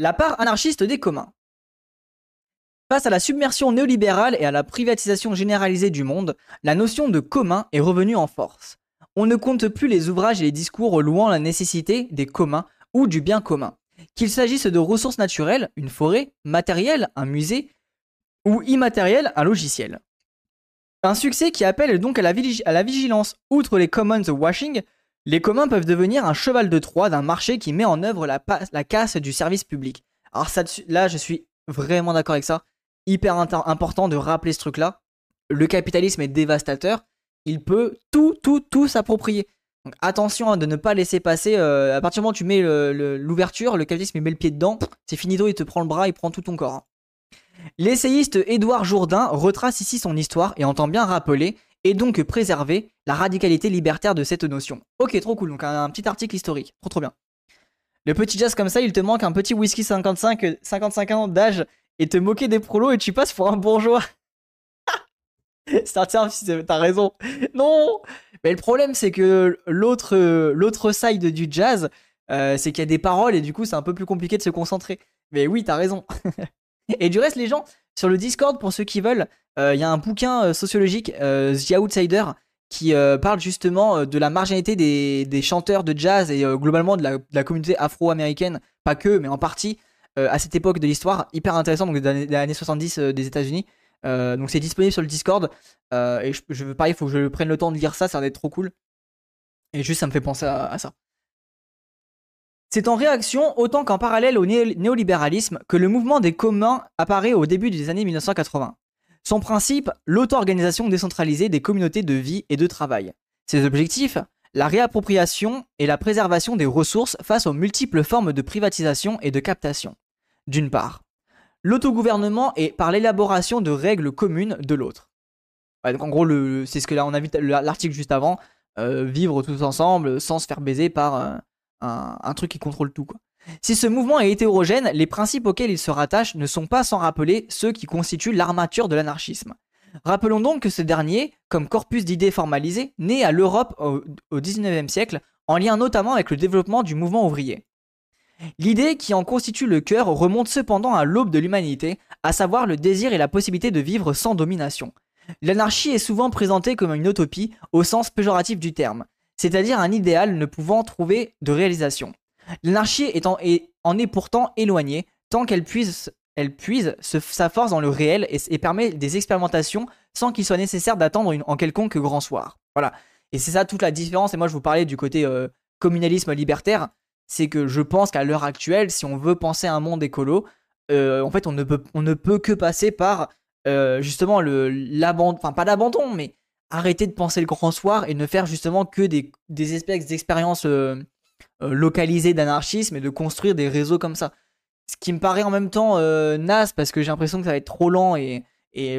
La part anarchiste des communs. Face à la submersion néolibérale et à la privatisation généralisée du monde, la notion de commun est revenue en force. On ne compte plus les ouvrages et les discours louant la nécessité des communs ou du bien commun. Qu'il s'agisse de ressources naturelles, une forêt, matériel, un musée, ou immatériel, un logiciel. Un succès qui appelle donc à la, vigilance. Outre les commons washing, les communs peuvent devenir un cheval de Troie d'un marché qui met en œuvre la, casse du service public. Alors là, je suis vraiment d'accord avec ça. Hyper important de rappeler ce truc-là. Le capitalisme est dévastateur. Il peut tout, tout, tout s'approprier. Donc attention de ne pas laisser passer. Euh, à partir du moment où tu mets l'ouverture, le, capitalisme met le pied dedans. C'est finito, il te prend le bras, il prend tout ton corps. Hein. L'essayiste Édouard Jourdain retrace ici son histoire et entend bien rappeler et donc préserver la radicalité libertaire de cette notion. Ok, trop cool, donc un, petit article historique, trop trop bien. Le petit jazz comme ça, il te manque un petit whisky 55, 55 ans d'âge et te moquer des prolos et tu passes pour un bourgeois. t'as raison. Non Mais le problème, c'est que l'autre, l'autre side du jazz, euh, c'est qu'il y a des paroles et du coup, c'est un peu plus compliqué de se concentrer. Mais oui, t'as raison. Et du reste, les gens, sur le Discord, pour ceux qui veulent, euh, il y a un bouquin euh, sociologique, euh, The Outsider, qui parle justement de la marginalité des, chanteurs de jazz et globalement de la, communauté afro-américaine, pas que, mais en partie, à cette époque de l'histoire, hyper intéressant, donc des années, 70 des États-Unis. donc c'est disponible sur le Discord. et je, je, pareil, il faut que je prenne le temps de lire ça, ça va être trop cool. Et juste, ça me fait penser à ça. C'est en réaction, autant qu'en parallèle au néolibéralisme, que le mouvement des communs apparaît au début des années 1980. Son principe, l'auto-organisation décentralisée des communautés de vie et de travail. Ses objectifs, la réappropriation et la préservation des ressources face aux multiples formes de privatisation et de captation. D'une part. L'autogouvernement est par l'élaboration de règles communes de l'autre. en gros, c'est ce que là on a vu l'article juste avant, euh, vivre tous ensemble sans se faire baiser par, euh, un, truc qui contrôle tout. Quoi. Si ce mouvement est hétérogène, les principes auxquels il se rattache ne sont pas sans rappeler ceux qui constituent l'armature de l'anarchisme. Rappelons donc que ce dernier, comme corpus d'idées formalisées, naît à l'Europe au, XIXe siècle, en lien notamment avec le développement du mouvement ouvrier. L'idée qui en constitue le cœur remonte cependant à l'aube de l'humanité, à savoir le désir et la possibilité de vivre sans domination. L'anarchie est souvent présentée comme une utopie au sens péjoratif du terme, c'est-à-dire un idéal ne pouvant trouver de réalisation. L'anarchie en est pourtant éloignée, tant qu'elle puise, elle sa force dans le réel et, permet des expérimentations sans qu'il soit nécessaire d'attendre en quelconque grand soir. Voilà. Et c'est ça toute la différence. Et moi, je vous parlais du côté euh, communalisme libertaire. C'est que je pense qu'à l'heure actuelle, si on veut penser à un monde écolo, euh, en fait, on ne, peut, on ne peut que passer par euh, justement l'abandon, enfin pas l'abandon, mais arrêter de penser le grand soir et ne faire justement que des, espèces d'expériences euh, euh, localisées d'anarchisme et de construire des réseaux comme ça. Ce qui me paraît en même temps euh, parce que j'ai l'impression que ça va être trop lent et,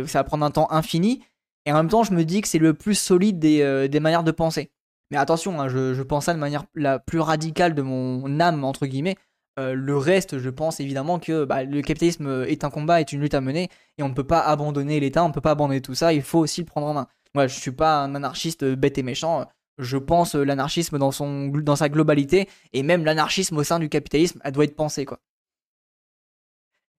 ça va prendre un temps infini. Et en même temps, je me dis que c'est le plus solide des, manières de penser. Mais attention, hein, je, pense ça de manière la plus radicale de mon âme, entre guillemets. le reste, je pense évidemment que bah, le capitalisme est un combat, est une lutte à mener, et on ne peut pas abandonner l'État, on ne peut pas abandonner tout ça, il faut aussi le prendre en main. Moi, je suis pas un anarchiste bête et méchant. Je pense l'anarchisme dans, son, dans sa globalité et même l'anarchisme au sein du capitalisme, elle doit être pensée quoi.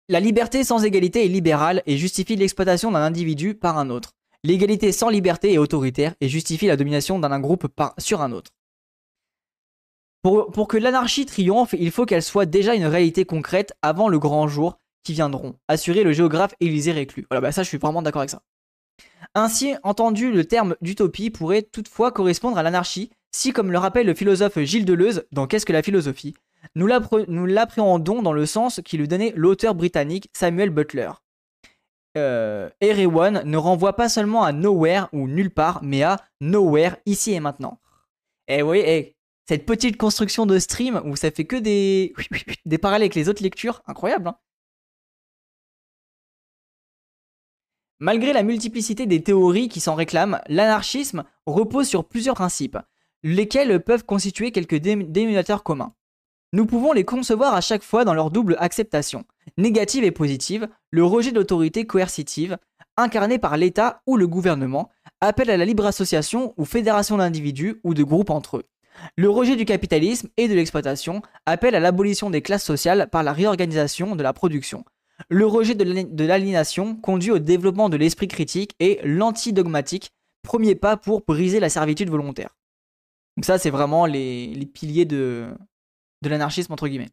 La liberté sans égalité est libérale et justifie l'exploitation d'un individu par un autre. L'égalité sans liberté est autoritaire et justifie la domination d'un groupe sur un autre. Pour, pour que l'anarchie triomphe, il faut qu'elle soit déjà une réalité concrète avant le grand jour qui viendront, assurer le géographe Élisée Réclus. Voilà, bah ça je suis vraiment d'accord avec ça. Ainsi entendu, le terme d'utopie pourrait toutefois correspondre à l'anarchie, si, comme le rappelle le philosophe Gilles Deleuze dans Qu'est-ce que la philosophie? Nous l'appréhendons dans le sens qui lui donnait l'auteur britannique Samuel Butler. Euh, Erewhon ne renvoie pas seulement à nowhere ou nulle part, mais à nowhere ici et maintenant. Et eh oui, eh, cette petite construction de stream où ça fait que des, des parallèles avec les autres lectures, incroyable. Hein Malgré la multiplicité des théories qui s'en réclament, l'anarchisme repose sur plusieurs principes, lesquels peuvent constituer quelques dénominateurs communs. Nous pouvons les concevoir à chaque fois dans leur double acceptation, négative et positive, le rejet de l'autorité coercitive, incarné par l'État ou le gouvernement, appel à la libre association ou fédération d'individus ou de groupes entre eux. Le rejet du capitalisme et de l'exploitation appelle à l'abolition des classes sociales par la réorganisation de la production. Le rejet de l'aliénation conduit au développement de l'esprit critique et l'antidogmatique, premier pas pour briser la servitude volontaire. Donc ça, c'est vraiment les, piliers de, de l'anarchisme, entre guillemets.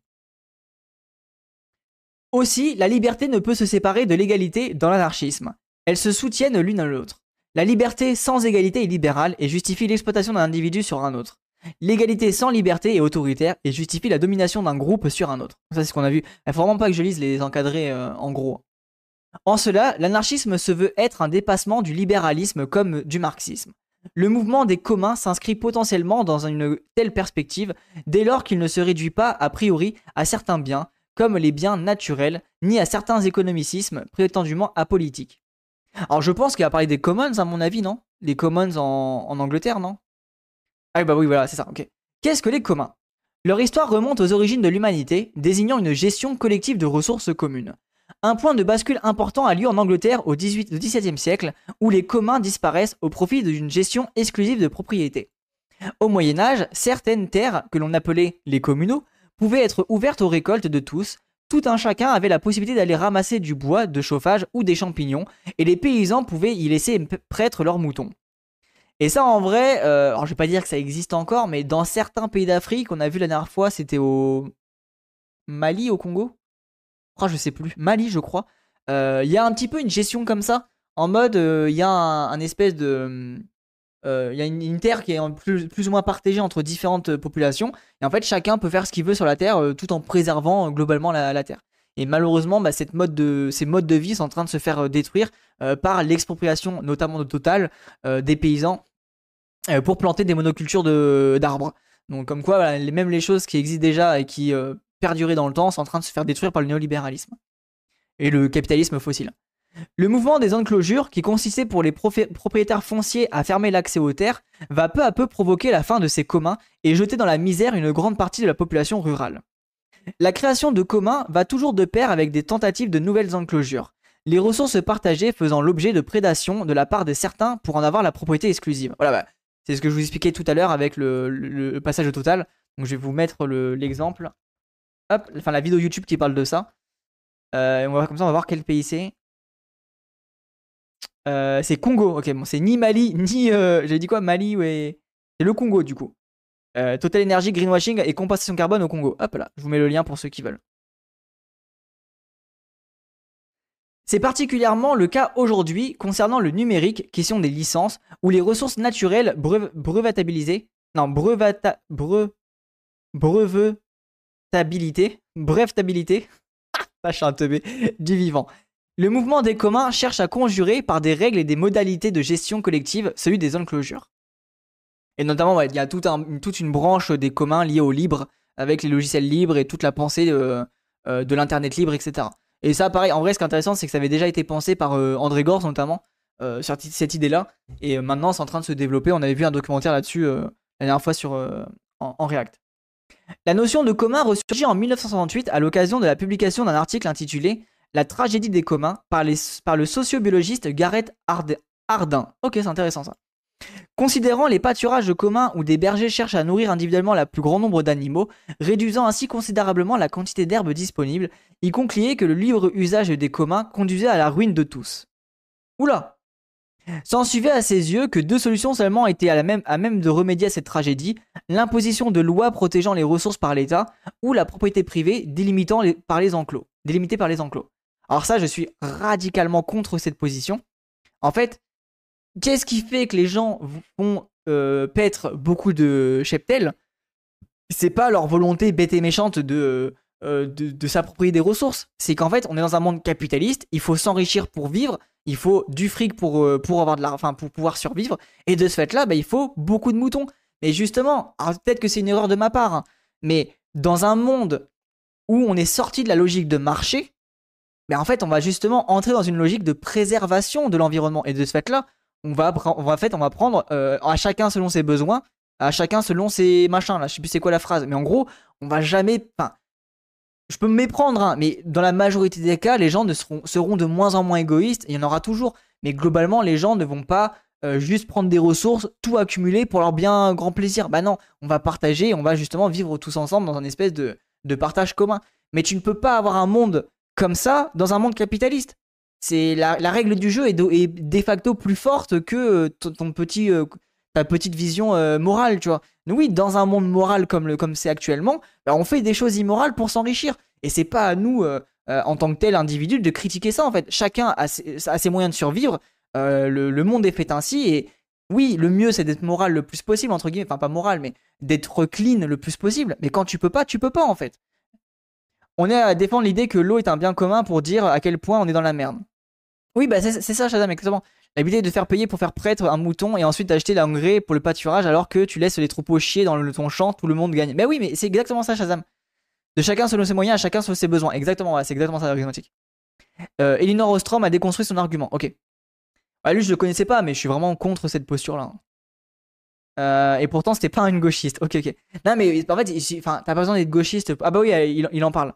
Aussi, la liberté ne peut se séparer de l'égalité dans l'anarchisme. Elles se soutiennent l'une à l'autre. La liberté sans égalité est libérale et justifie l'exploitation d'un individu sur un autre. L'égalité sans liberté est autoritaire et justifie la domination d'un groupe sur un autre. Ça, c'est ce qu'on a vu. Il faut vraiment pas que je lise les encadrés euh, en gros. En cela, l'anarchisme se veut être un dépassement du libéralisme comme du marxisme. Le mouvement des communs s'inscrit potentiellement dans une telle perspective dès lors qu'il ne se réduit pas a priori à certains biens, comme les biens naturels, ni à certains économicismes prétendument apolitiques. Alors je pense qu'il va parler des commons à mon avis, non? Les commons en, en Angleterre, non? Ah bah oui, voilà, c'est ça, ok. Qu'est-ce que les communs? Leur histoire remonte aux origines de l'humanité, désignant une gestion collective de ressources communes. Un point de bascule important a lieu en Angleterre au XVIIe siècle, où les communs disparaissent au profit d'une gestion exclusive de propriété. Au Moyen Âge, certaines terres, que l'on appelait les communaux, pouvaient être ouvertes aux récoltes de tous, tout un chacun avait la possibilité d'aller ramasser du bois de chauffage ou des champignons, et les paysans pouvaient y laisser prêtre leurs moutons. Et ça, en vrai, euh, alors je vais pas dire que ça existe encore, mais dans certains pays d'Afrique, on a vu la dernière fois, c'était au Mali, au Congo. Oh, je sais plus. Mali, je crois. Euh, il y a un petit peu une gestion comme ça, en mode, euh, il y a un, espèce de, il y a une, terre qui est plus, ou moins partagée entre différentes populations, et en fait, chacun peut faire ce qu'il veut sur la terre, tout en préservant globalement la, terre. Et malheureusement, bah, ces modes de vie sont en train de se faire détruire par l'expropriation, notamment de Total, des paysans pour planter des monocultures d'arbres. Donc comme quoi, même les choses qui existent déjà et qui euh, perduraient dans le temps sont en train de se faire détruire par le néolibéralisme et le capitalisme fossile. Le mouvement des enclosures, qui consistait pour les propriétaires fonciers à fermer l'accès aux terres, va peu à peu provoquer la fin de ces communs et jeter dans la misère une grande partie de la population rurale. La création de communs va toujours de pair avec des tentatives de nouvelles enclosures, les ressources partagées faisant l'objet de prédation de la part de certains pour en avoir la propriété exclusive. Voilà, bah, c'est ce que je vous expliquais tout à l'heure avec le, passage au total. Donc je vais vous mettre l'exemple. Hop, enfin la vidéo YouTube qui parle de ça. Euh, on va comme ça, on va voir quel pays c'est. Euh, c'est Congo. Ok, bon, c'est ni Mali, ni. Euh, J'ai dit quoi Mali, ouais. C'est le Congo du coup. Total Energy, Greenwashing et compensation carbone au Congo. Hop là, je vous mets le lien pour ceux qui veulent. C'est particulièrement le cas aujourd'hui concernant le numérique, question des licences, ou les ressources naturelles brevetabilisées. Non, brevetabilité. Brevetabilité. Du vivant. Le mouvement des communs cherche à conjurer par des règles et des modalités de gestion collective celui des zones closure. Et notamment, il y a toute une branche des communs liés au libre, avec les logiciels libres et toute la pensée de, euh, de l'Internet libre, etc. Et ça, pareil, en vrai, ce qui est intéressant, c'est que ça avait déjà été pensé par euh, André Gors, notamment, euh, sur cette idée-là. Et euh, maintenant, c'est en train de se développer. On avait vu un documentaire là-dessus la dernière fois sur, en, React. La notion de commun ressurgit en 1968 à l'occasion de la publication d'un article intitulé La tragédie des communs par, le sociobiologiste Gareth Hardin. Ok, c'est intéressant ça. Considérant les pâturages communs où des bergers cherchent à nourrir individuellement le plus grand nombre d'animaux, réduisant ainsi considérablement la quantité d'herbe disponible, il concluait que le libre usage des communs conduisait à la ruine de tous. Oula S'en suivait à ses yeux que deux solutions seulement étaient à, même, de remédier à cette tragédie, l'imposition de lois protégeant les ressources par l'État ou la propriété privée délimitée par les enclos. Alors ça, je suis radicalement contre cette position. En fait, Qu'est-ce qui fait que les gens vont euh, paître beaucoup de cheptels? C'est pas leur volonté bête et méchante de, euh, de, s'approprier des ressources. C'est qu'en fait, on est dans un monde capitaliste, il faut s'enrichir pour vivre, il faut du fric pour, euh, pour, avoir de la, enfin, pour pouvoir survivre, et de ce fait-là, bah, il faut beaucoup de moutons. Mais justement, peut-être que c'est une erreur de ma part, hein, mais dans un monde où on est sorti de la logique de marché, mais bah, en fait, on va justement entrer dans une logique de préservation de l'environnement. Et de ce fait-là, on va, on va, en fait, on va prendre euh, à chacun selon ses besoins, à chacun selon ses machins. Là, je sais plus c'est quoi la phrase, mais en gros, on va jamais. Enfin, je peux me méprendre, hein, mais dans la majorité des cas, les gens ne seront, de moins en moins égoïstes. Il y en aura toujours, mais globalement, les gens ne vont pas euh, juste prendre des ressources, tout accumuler pour leur bien grand plaisir. Bah non, on va partager, on va justement vivre tous ensemble dans un espèce de, de partage commun. Mais tu ne peux pas avoir un monde comme ça dans un monde capitaliste. C'est la, règle du jeu est de, facto plus forte que euh, ton petit, euh, ta petite vision euh, morale, tu vois. Oui, dans un monde moral comme le comme c'est actuellement, bah, on fait des choses immorales pour s'enrichir. Et c'est pas à nous, en tant que tel individu, de critiquer ça. En fait, chacun a ses, moyens de survivre. Le, le, monde est fait ainsi. Et oui, le mieux c'est d'être moral le plus possible entre guillemets. Enfin, pas moral, mais d'être clean le plus possible. Mais quand tu peux pas, tu peux pas en fait. On est à défendre l'idée que l'eau est un bien commun pour dire à quel point on est dans la merde. Oui, bah c'est ça, Shazam, exactement. L'habilité de faire payer pour faire prêtre un mouton et ensuite d'acheter l'engrais pour le pâturage alors que tu laisses les troupeaux chier dans le, ton champ, tout le monde gagne. Mais oui, mais c'est exactement ça, Shazam. De chacun selon ses moyens, chacun selon ses besoins. Exactement, c'est exactement ça l'argumentique. Euh, Elinor Ostrom a déconstruit son argument. Ok. Bah, lui, je le connaissais pas, mais je suis vraiment contre cette posture-là. Euh, et pourtant, c'était pas une gauchiste. Ok, ok. Non, mais en fait, t'as pas besoin d'être gauchiste. Ah bah oui, il en parle.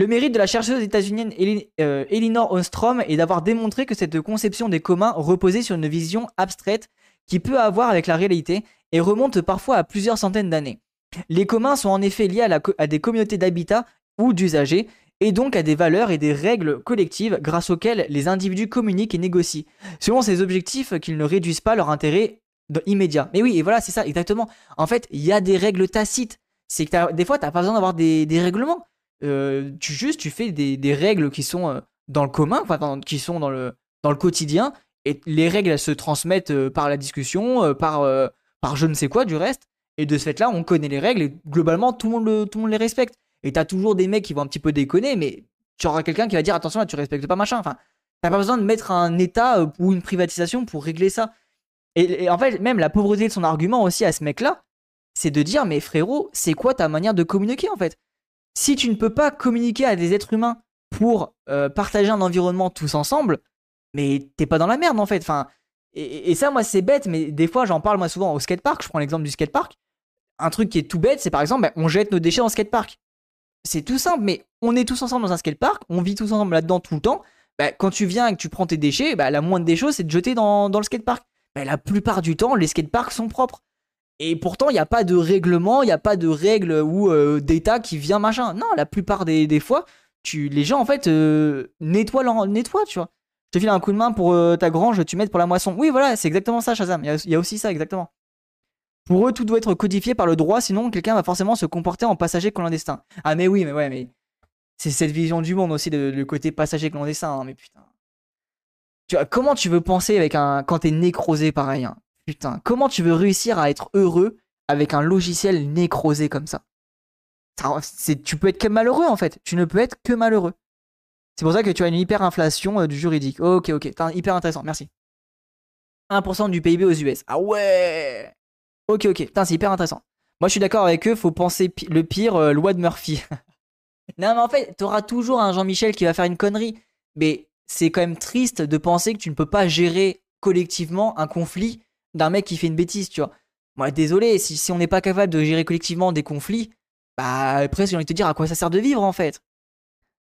Le mérite de la chercheuse états-unienne euh, Elinor Ostrom est d'avoir démontré que cette conception des communs reposait sur une vision abstraite qui peut avoir avec la réalité et remonte parfois à plusieurs centaines d'années. Les communs sont en effet liés à, des communautés d'habitat ou d'usagers et donc à des valeurs et des règles collectives grâce auxquelles les individus communiquent et négocient, selon ces objectifs qu'ils ne réduisent pas leur intérêt immédiat. Mais oui, et voilà, c'est ça, exactement. En fait, il y a des règles tacites. C'est que des fois, tu n'as pas besoin d'avoir des, règlements. Euh, tu juste tu fais des, règles qui sont euh, dans le commun, qui sont dans le, dans le quotidien, et les règles elles se transmettent euh, par la discussion, par, par je ne sais quoi du reste, et de ce fait-là on connaît les règles et globalement tout le monde, tout le monde les respecte. Et t'as toujours des mecs qui vont un petit peu déconner, mais tu auras quelqu'un qui va dire attention là tu respectes pas machin. Enfin, t'as pas besoin de mettre un État ou une privatisation pour régler ça. Et, et, en fait, même la pauvreté de son argument aussi à ce mec-là, c'est de dire mais frérot, c'est quoi ta manière de communiquer en fait? Si tu ne peux pas communiquer à des êtres humains pour euh, partager un environnement tous ensemble, mais t'es pas dans la merde en fait. Enfin, et, ça, moi, c'est bête, mais des fois, j'en parle moi souvent au skatepark. Je prends l'exemple du skatepark. Un truc qui est tout bête, c'est par exemple, bah, on jette nos déchets en skatepark. C'est tout simple, mais on est tous ensemble dans un skatepark, on vit tous ensemble là-dedans tout le temps. Bah, quand tu viens et que tu prends tes déchets, bah, la moindre des choses, c'est de jeter dans, dans le skatepark. La plupart du temps, les skateparks sont propres. Et pourtant, il n'y a pas de règlement, il n'y a pas de règle ou euh, d'État qui vient machin. Non, la plupart des, fois, tu, les gens en fait euh, nettoient, leur, nettoient, tu vois. Je te file un coup de main pour euh, ta grange, tu mets pour la moisson. Oui, voilà, c'est exactement ça, Shazam. Il y, a aussi ça, exactement. Pour eux, tout doit être codifié par le droit, sinon quelqu'un va forcément se comporter en passager clandestin. Ah, mais oui, mais ouais, mais. C'est cette vision du monde aussi, le côté passager clandestin, hein, mais putain. Tu vois, comment tu veux penser avec un. quand t'es nécrosé pareil, hein? Putain, comment tu veux réussir à être heureux avec un logiciel nécrosé comme ça? Tu peux être que malheureux en fait. Tu ne peux être que malheureux. C'est pour ça que tu as une hyperinflation euh, du juridique. Ok, ok. hyper intéressant. Merci. 1% du PIB aux US. Ah ouais Ok, ok. c'est hyper intéressant. Moi, je suis d'accord avec eux. Faut penser le pire, euh, loi de Murphy. non, mais en fait, t'auras toujours un Jean-Michel qui va faire une connerie. Mais c'est quand même triste de penser que tu ne peux pas gérer collectivement un conflit d'un mec qui fait une bêtise, tu vois. Moi, désolé, si, on n'est pas capable de gérer collectivement des conflits, bah après, j'ai envie de te dire à quoi ça sert de vivre en fait.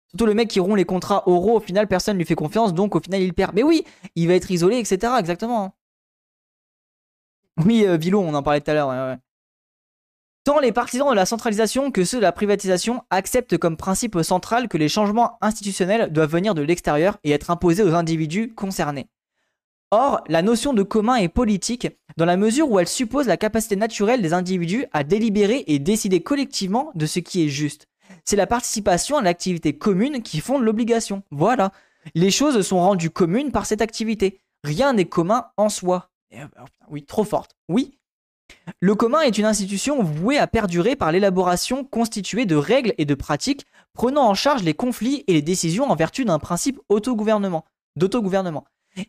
Surtout le mec qui rompt les contrats oraux, au final, personne lui fait confiance, donc au final, il perd. Mais oui, il va être isolé, etc. Exactement. Oui, euh, on en parlait tout à l'heure. Tant les partisans de la centralisation que ceux de la privatisation acceptent comme principe central que les changements institutionnels doivent venir de l'extérieur et être imposés aux individus concernés. Or, la notion de commun est politique dans la mesure où elle suppose la capacité naturelle des individus à délibérer et décider collectivement de ce qui est juste. C'est la participation à l'activité commune qui fonde l'obligation. Voilà. Les choses sont rendues communes par cette activité. Rien n'est commun en soi. Euh, oui, trop forte. Oui. Le commun est une institution vouée à perdurer par l'élaboration constituée de règles et de pratiques prenant en charge les conflits et les décisions en vertu d'un principe d'autogouvernement.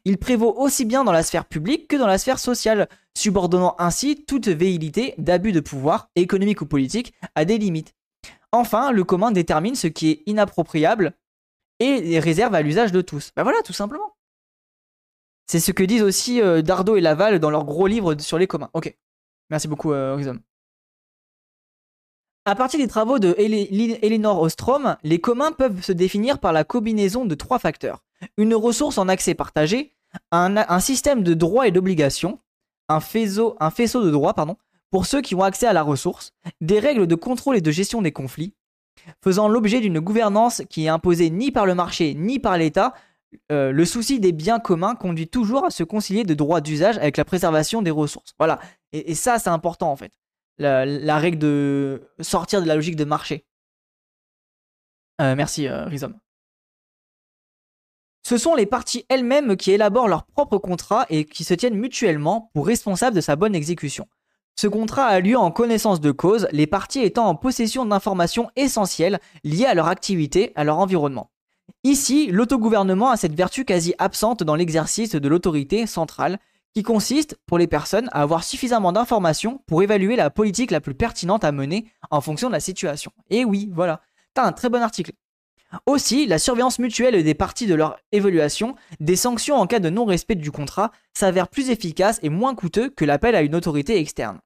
Il prévaut aussi bien dans la sphère publique que dans la sphère sociale, subordonnant ainsi toute véhilité d'abus de pouvoir, économique ou politique, à des limites. Enfin, le commun détermine ce qui est inappropriable et réserve à l'usage de tous. Ben voilà, tout simplement. C'est ce que disent aussi euh, Dardo et Laval dans leur gros livre sur les communs. Ok. Merci beaucoup, euh, À partir des travaux de Ostrom, les communs peuvent se définir par la combinaison de trois facteurs une ressource en accès partagé, un, système de droits et d'obligations, un faisceau, de droits, pour ceux qui ont accès à la ressource, des règles de contrôle et de gestion des conflits, faisant l'objet d'une gouvernance qui est imposée ni par le marché ni par l'État, euh, le souci des biens communs conduit toujours à se concilier de droits d'usage avec la préservation des ressources. Voilà. Et, ça, c'est important en fait. La, règle de sortir de la logique de marché. Euh, merci, euh, Rizom. Ce sont les parties elles-mêmes qui élaborent leur propre contrat et qui se tiennent mutuellement pour responsables de sa bonne exécution. Ce contrat a lieu en connaissance de cause, les parties étant en possession d'informations essentielles liées à leur activité, à leur environnement. Ici, l'autogouvernement a cette vertu quasi absente dans l'exercice de l'autorité centrale, qui consiste, pour les personnes, à avoir suffisamment d'informations pour évaluer la politique la plus pertinente à mener en fonction de la situation. Et oui, voilà. T'as un très bon article. Aussi, la surveillance mutuelle des parties de leur évaluation, des sanctions en cas de non-respect du contrat, s'avère plus efficace et moins coûteux que l'appel à une autorité externe.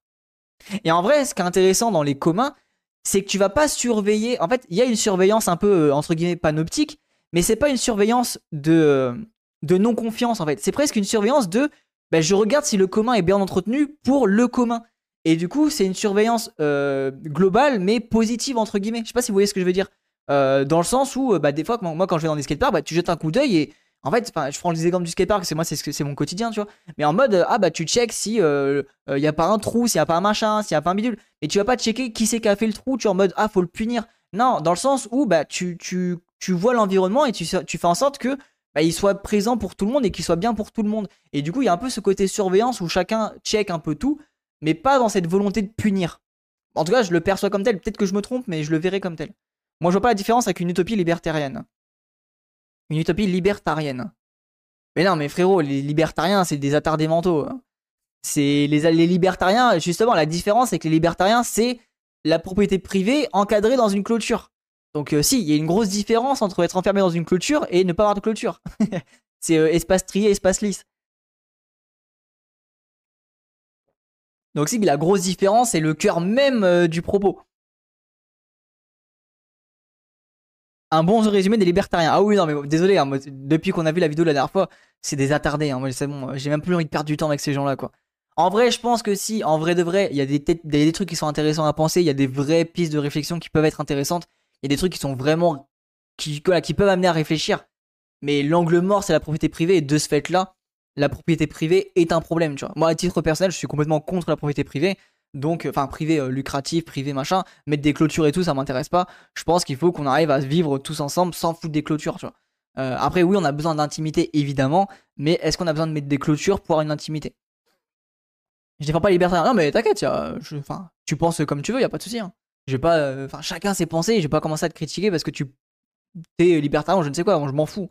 Et en vrai, ce qui est intéressant dans les communs, c'est que tu vas pas surveiller. En fait, il y a une surveillance un peu euh, entre guillemets panoptique, mais c'est pas une surveillance de, de non-confiance en fait. C'est presque une surveillance de ben, je regarde si le commun est bien entretenu pour le commun. Et du coup, c'est une surveillance euh, globale mais positive entre guillemets. Je sais pas si vous voyez ce que je veux dire. Euh, dans le sens où, bah, des fois, moi, quand je vais dans des skateparks, bah, tu jettes un coup d'œil et en fait, je prends les exemples du skatepark, c'est moi, c'est mon quotidien, tu vois. Mais en mode, ah bah tu check si il euh, y a pas un trou, s'il y a pas un machin, s'il y a pas un bidule. Et tu vas pas checker qui c'est qui a fait le trou, tu es en mode, ah faut le punir. Non, dans le sens où bah tu, tu, tu vois l'environnement et tu, tu fais en sorte que bah, il soit présent pour tout le monde et qu'il soit bien pour tout le monde. Et du coup, il y a un peu ce côté surveillance où chacun check un peu tout, mais pas dans cette volonté de punir. En tout cas, je le perçois comme tel. Peut-être que je me trompe, mais je le verrai comme tel. Moi, je vois pas la différence avec une utopie libertarienne. Une utopie libertarienne. Mais non, mais frérot, les libertariens, c'est des attardés mentaux. C'est les, libertariens, justement, la différence avec les libertariens, c'est la propriété privée encadrée dans une clôture. Donc, euh, si, il y a une grosse différence entre être enfermé dans une clôture et ne pas avoir de clôture. c'est euh, espace trié, espace lisse. Donc, si, la grosse différence, c'est le cœur même euh, du propos. Un bon résumé des libertariens. Ah oui, non, mais désolé, hein, depuis qu'on a vu la vidéo la dernière fois, c'est des attardés. Hein, c'est bon, j'ai même plus envie de perdre du temps avec ces gens-là, quoi. En vrai, je pense que si, en vrai de vrai, il y a des, des, trucs qui sont intéressants à penser, il y a des vraies pistes de réflexion qui peuvent être intéressantes, il y a des trucs qui sont vraiment. qui, qui peuvent amener à réfléchir. Mais l'angle mort, c'est la propriété privée, et de ce fait-là, la propriété privée est un problème, tu. Moi, à titre personnel, je suis complètement contre la propriété privée. Donc, enfin, privé euh, lucratif, privé machin, mettre des clôtures et tout, ça m'intéresse pas. Je pense qu'il faut qu'on arrive à vivre tous ensemble sans foutre des clôtures, tu vois. Euh, après, oui, on a besoin d'intimité, évidemment, mais est-ce qu'on a besoin de mettre des clôtures pour avoir une intimité? Je défends pas les libertariens. Non, mais t'inquiète, tu penses comme tu veux, y a pas de souci. Hein. Je vais pas, euh, enfin, chacun ses pensées, je vais pas commencer à te critiquer parce que tu es libertarien je ne sais quoi, je m'en fous.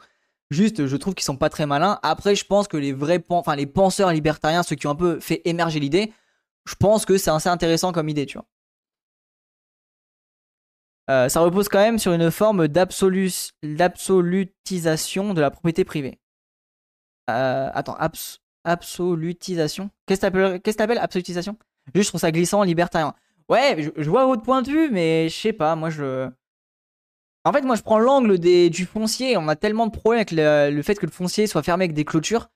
Juste, je trouve qu'ils sont pas très malins. Après, je pense que les vrais, enfin, les penseurs libertariens, ceux qui ont un peu fait émerger l'idée, je pense que c'est assez intéressant comme idée, tu vois. Euh, ça repose quand même sur une forme d'absolutisation de la propriété privée. Euh, attends, absolutisation? Qu'est-ce que t'appelles absolutisation? Juste, je trouve ça glissant, libertarien. Ouais, je, vois votre point de vue, mais je sais pas, moi je. En fait, moi je prends l'angle du foncier. On a tellement de problèmes avec le, fait que le foncier soit fermé avec des clôtures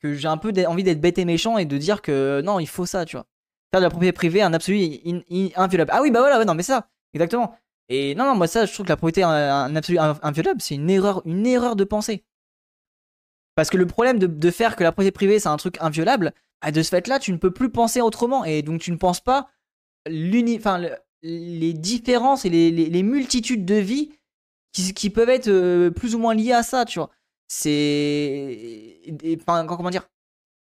que j'ai un peu envie d'être bête et méchant et de dire que non, il faut ça, tu vois faire de la propriété privée un absolu inviolable. Ah oui, bah voilà, non, mais ça, exactement. Et non, non, moi ça, je trouve que la propriété un, absolu inviolable, c'est une erreur, une erreur de pensée. Parce que le problème de, faire que la propriété privée, c'est un truc inviolable, bah, de ce fait-là, tu ne peux plus penser autrement. Et donc, tu ne penses pas les différences et les, multitudes de vies qui, peuvent être euh, plus ou moins liées à ça, tu vois. C'est. Enfin, comment dire?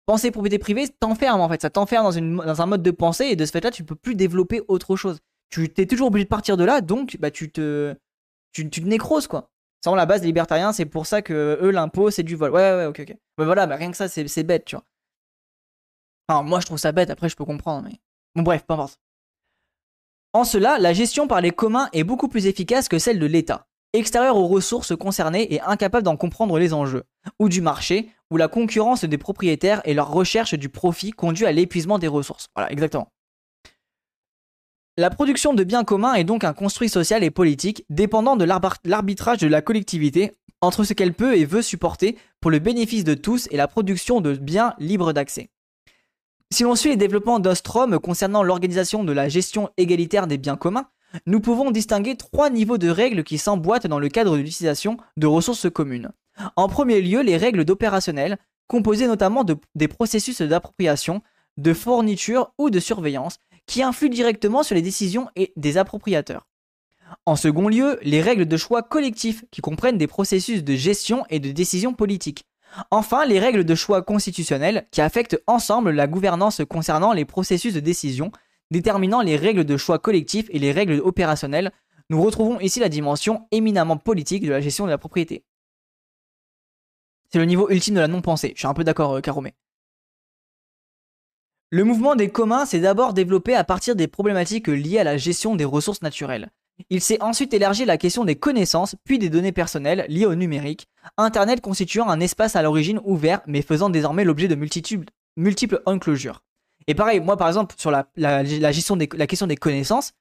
Penser propriété privée t'enferme en fait, ça t'enferme dans, un mode de pensée et de ce fait-là, tu peux plus développer autre chose. Tu es toujours obligé de partir de là, donc bah, tu, te, tu, te nécroses quoi. Sans la base des libertariens, c'est pour ça que eux, l'impôt, c'est du vol. Ouais, ouais, ok, ok. Mais voilà, bah, rien que ça, c'est bête, tu vois. Enfin, moi, je trouve ça bête, après, je peux comprendre, mais. Bon, bref, peu importe. En cela, la gestion par les communs est beaucoup plus efficace que celle de l'État extérieur aux ressources concernées et incapable d'en comprendre les enjeux, ou du marché, où la concurrence des propriétaires et leur recherche du profit conduit à l'épuisement des ressources. Voilà, exactement. La production de biens communs est donc un construit social et politique dépendant de l'arbitrage de la collectivité entre ce qu'elle peut et veut supporter pour le bénéfice de tous et la production de biens libres d'accès. Si l'on suit les développements d'Ostrom concernant l'organisation de la gestion égalitaire des biens communs, nous pouvons distinguer trois niveaux de règles qui s'emboîtent dans le cadre de l'utilisation de ressources communes. En premier lieu, les règles d'opérationnel, composées notamment de, des processus d'appropriation, de fourniture ou de surveillance, qui influent directement sur les décisions et des appropriateurs. En second lieu, les règles de choix collectifs, qui comprennent des processus de gestion et de décision politique. Enfin, les règles de choix constitutionnels, qui affectent ensemble la gouvernance concernant les processus de décision, déterminant les règles de choix collectifs et les règles opérationnelles. Nous retrouvons ici la dimension éminemment politique de la gestion de la propriété. C'est le niveau ultime de la non-pensée. Je suis un peu d'accord, euh, Caromé. Le mouvement des communs s'est d'abord développé à partir des problématiques liées à la gestion des ressources naturelles. Il s'est ensuite élargi à la question des connaissances, puis des données personnelles liées au numérique, Internet constituant un espace à l'origine ouvert, mais faisant désormais l'objet de multiples enclosures. Et pareil, moi par exemple, sur la, gestion des, la question des connaissances,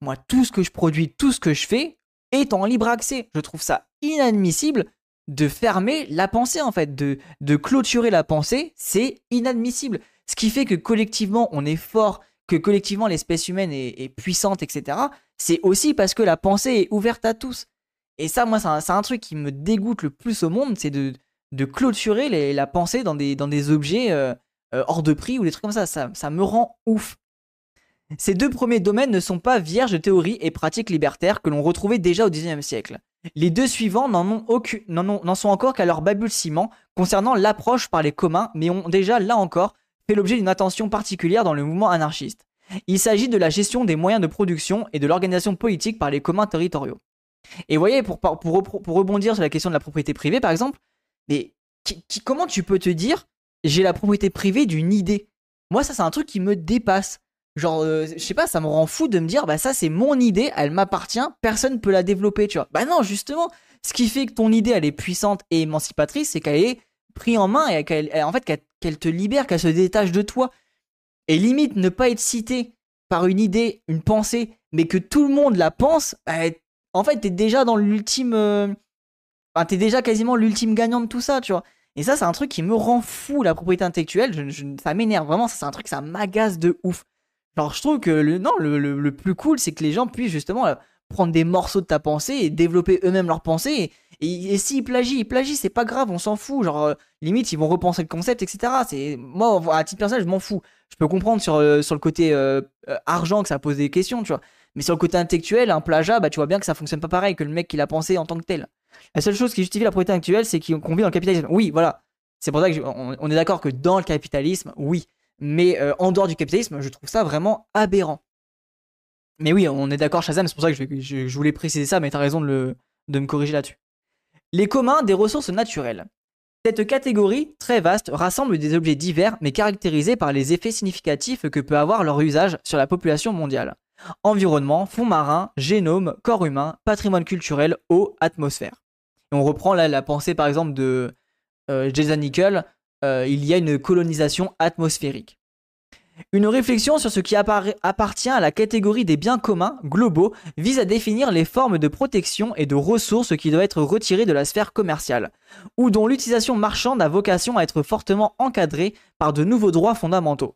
moi tout ce que je produis, tout ce que je fais est en libre accès. Je trouve ça inadmissible de fermer la pensée en fait, de, de clôturer la pensée, c'est inadmissible. Ce qui fait que collectivement on est fort, que collectivement l'espèce humaine est, puissante, etc. C'est aussi parce que la pensée est ouverte à tous. Et ça, moi, c'est un, truc qui me dégoûte le plus au monde, c'est de, de clôturer la pensée dans des, dans des objets euh, euh, hors de prix ou des trucs comme ça. ça. Me rend ouf. Ces deux premiers domaines ne sont pas vierges de théories et pratiques libertaires que l'on retrouvait déjà au XIXe siècle. Les deux suivants n'en sont encore qu'à leur balbutiement concernant l'approche par les communs, mais ont déjà, là encore, fait l'objet d'une attention particulière dans le mouvement anarchiste. Il s'agit de la gestion des moyens de production et de l'organisation politique par les communs territoriaux. Et voyez, pour, rebondir sur la question de la propriété privée, par exemple, mais comment tu peux te dire j'ai la propriété privée d'une idée Moi, ça, c'est un truc qui me dépasse. Genre, euh, je sais pas, ça me rend fou de me dire, bah ça c'est mon idée, elle m'appartient, personne peut la développer, tu vois. Bah non, justement, ce qui fait que ton idée elle est puissante et émancipatrice, c'est qu'elle est prise en main et qu'elle, en fait, qu'elle te libère, qu'elle se détache de toi. Et limite, ne pas être cité par une idée, une pensée, mais que tout le monde la pense, bah, en fait, t'es déjà dans l'ultime. Euh, enfin, t'es déjà quasiment l'ultime gagnant de tout ça, tu vois. Et ça, c'est un truc qui me rend fou, la propriété intellectuelle. ça m'énerve vraiment, c'est un truc, ça m'agace de ouf. Alors je trouve que le, non, le, plus cool, c'est que les gens puissent justement euh, prendre des morceaux de ta pensée et développer eux-mêmes leur pensée. Et, s'ils plagient, ils plagient, c'est pas grave, on s'en fout. Genre, euh, limite, ils vont repenser le concept, etc. Moi, à titre personnel, je m'en fous. Je peux comprendre sur, euh, sur le côté argent que ça pose des questions, tu vois. Mais sur le côté intellectuel, un plagiat, bah, tu vois bien que ça fonctionne pas pareil que le mec qui l'a pensé en tant que tel. La seule chose qui justifie la propriété intellectuelle, c'est qu'on vit dans le capitalisme. Oui, voilà. C'est pour ça qu'on est d'accord que dans le capitalisme, oui. Mais euh, en dehors du capitalisme, je trouve ça vraiment aberrant. Mais oui, on est d'accord, Shazam, c'est pour ça que je, voulais préciser ça, mais t'as raison de me corriger là-dessus. Les communs des ressources naturelles. Cette catégorie, très vaste, rassemble des objets divers, mais caractérisés par les effets significatifs que peut avoir leur usage sur la population mondiale. Environnement, fonds marins, génome, corps humain, patrimoine culturel, eau, atmosphère. On reprend la pensée par exemple de euh, Jason Nickel euh, il y a une colonisation atmosphérique. Une réflexion sur ce qui appartient à la catégorie des biens communs globaux vise à définir les formes de protection et de ressources qui doivent être retirées de la sphère commerciale, ou dont l'utilisation marchande a vocation à être fortement encadrée par de nouveaux droits fondamentaux.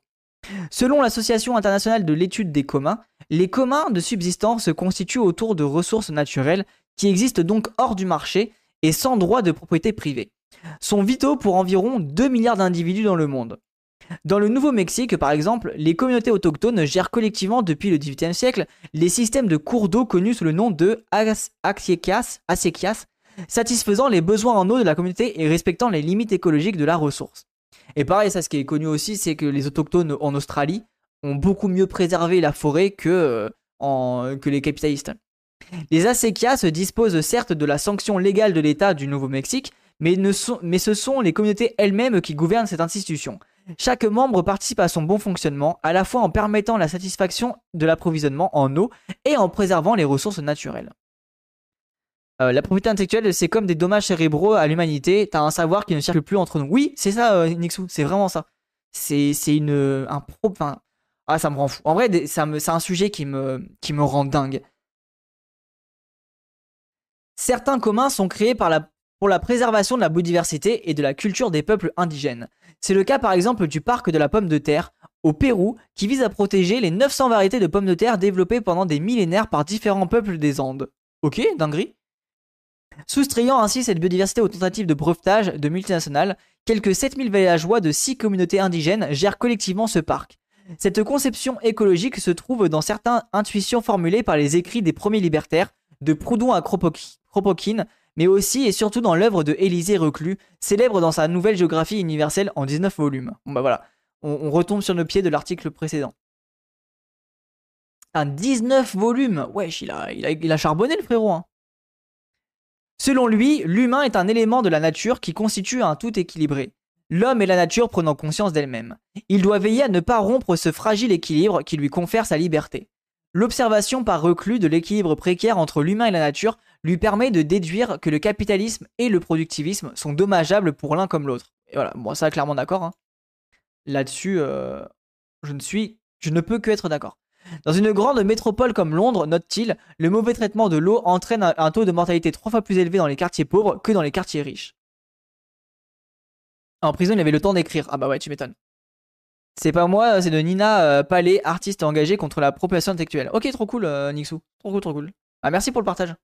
Selon l'Association internationale de l'étude des communs, les communs de subsistance se constituent autour de ressources naturelles qui existent donc hors du marché et sans droit de propriété privée sont vitaux pour environ 2 milliards d'individus dans le monde. Dans le Nouveau-Mexique, par exemple, les communautés autochtones gèrent collectivement depuis le XVIIIe siècle les systèmes de cours d'eau connus sous le nom de acequias, satisfaisant les besoins en eau de la communauté et respectant les limites écologiques de la ressource. Et pareil, ça ce qui est connu aussi, c'est que les autochtones en Australie ont beaucoup mieux préservé la forêt que, euh, que les capitalistes. Les acequias disposent certes de la sanction légale de l'État du Nouveau-Mexique, mais, ce sont les communautés elles-mêmes qui gouvernent cette institution. Chaque membre participe à son bon fonctionnement, à la fois en permettant la satisfaction de l'approvisionnement en eau et en préservant les ressources naturelles. Euh, la propriété intellectuelle, c'est comme des dommages cérébraux à l'humanité. T'as un savoir qui ne circule plus entre nous. Oui, c'est ça, euh, Nixou. C'est vraiment ça. C'est une un pro. Enfin, ah, ça me rend fou. En vrai, c'est un sujet qui me qui me rend dingue. Certains communs sont créés la pour la préservation de la biodiversité et de la culture des peuples indigènes. C'est le cas par exemple du parc de la pomme de terre au Pérou qui vise à protéger les 900 variétés de pommes de terre développées pendant des millénaires par différents peuples des Andes. Ok, dinguerie. Soustrayant ainsi cette biodiversité aux tentatives de brevetage de multinationales, quelques 7000 villageois de 6 communautés indigènes gèrent collectivement ce parc. Cette conception écologique se trouve dans certaines intuitions formulées par les écrits des premiers libertaires, de Proudhon à Kropotkin, mais aussi et surtout dans l'œuvre de Élisée Reclus, célèbre dans sa nouvelle géographie universelle en 19 volumes. Bon bah voilà, on, retombe sur nos pieds de l'article précédent. Un 19 volumes Wesh, il a, charbonné le frérot. Hein. Selon lui, l'humain est un élément de la nature qui constitue un tout équilibré. L'homme et la nature prenant conscience d'elle-même. Il doit veiller à ne pas rompre ce fragile équilibre qui lui confère sa liberté. L'observation par reclus de l'équilibre précaire entre l'humain et la nature lui permet de déduire que le capitalisme et le productivisme sont dommageables pour l'un comme l'autre. Et voilà, bon, ça, clairement d'accord. Hein. Là-dessus, euh, je ne suis, je ne peux que être d'accord. Dans une grande métropole comme Londres, note-t-il, le mauvais traitement de l'eau entraîne un taux de mortalité trois fois plus élevé dans les quartiers pauvres que dans les quartiers riches. En prison, il avait le temps d'écrire. Ah bah ouais, tu m'étonnes. C'est pas moi, c'est de Nina euh, Palais, artiste engagée contre la propriété intellectuelle. Ok, trop cool, euh, Nixou. Trop cool, trop cool. Ah, merci pour le partage.